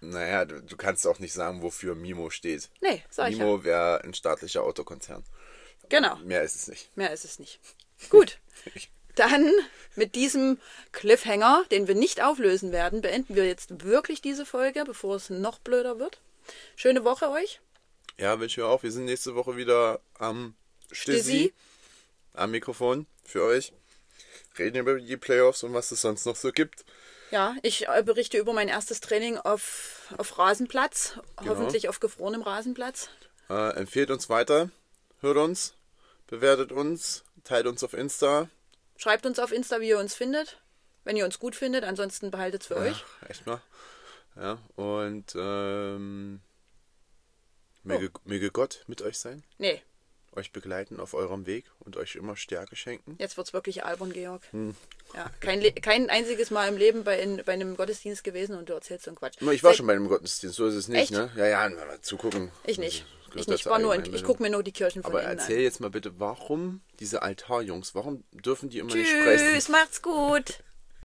Naja, du, du kannst auch nicht sagen, wofür Mimo steht. Nee, sag ich ja. Mimo wäre ein staatlicher Autokonzern. Genau. Mehr ist es nicht. Mehr ist es nicht. Gut. <laughs> Dann mit diesem Cliffhanger, den wir nicht auflösen werden, beenden wir jetzt wirklich diese Folge, bevor es noch blöder wird. Schöne Woche euch. Ja, wünsche ich auch. Wir sind nächste Woche wieder am. Stissi, am Mikrofon für euch. Reden über die Playoffs und was es sonst noch so gibt. Ja, ich äh, berichte über mein erstes Training auf, auf Rasenplatz, Genau. hoffentlich auf gefrorenem Rasenplatz. Äh, empfehlt uns weiter, hört uns, bewertet uns, teilt uns auf Insta. Schreibt uns auf Insta, wie ihr uns findet, wenn ihr uns gut findet. Ansonsten behaltet es für euch. Ja, echt mal. Ja, und ähm, möge, möge Gott mit euch sein, Nee, euch begleiten auf eurem Weg und euch immer Stärke schenken. jetzt wird's wirklich albern, Georg. Hm. Ja, kein, kein einziges Mal im Leben bei, in, bei einem Gottesdienst gewesen und du erzählst so einen Quatsch. Ich war Seit- schon bei einem Gottesdienst, so ist es nicht, Echt? ne? Ja, ja, mal zugucken. Ich nicht. Das Ich nicht. War nur ich gucke mir nur die Kirchen von Aber erzähl an. jetzt mal bitte, warum diese Altarjungs, warum dürfen die immer nicht sprechen? Tschüss, macht's gut.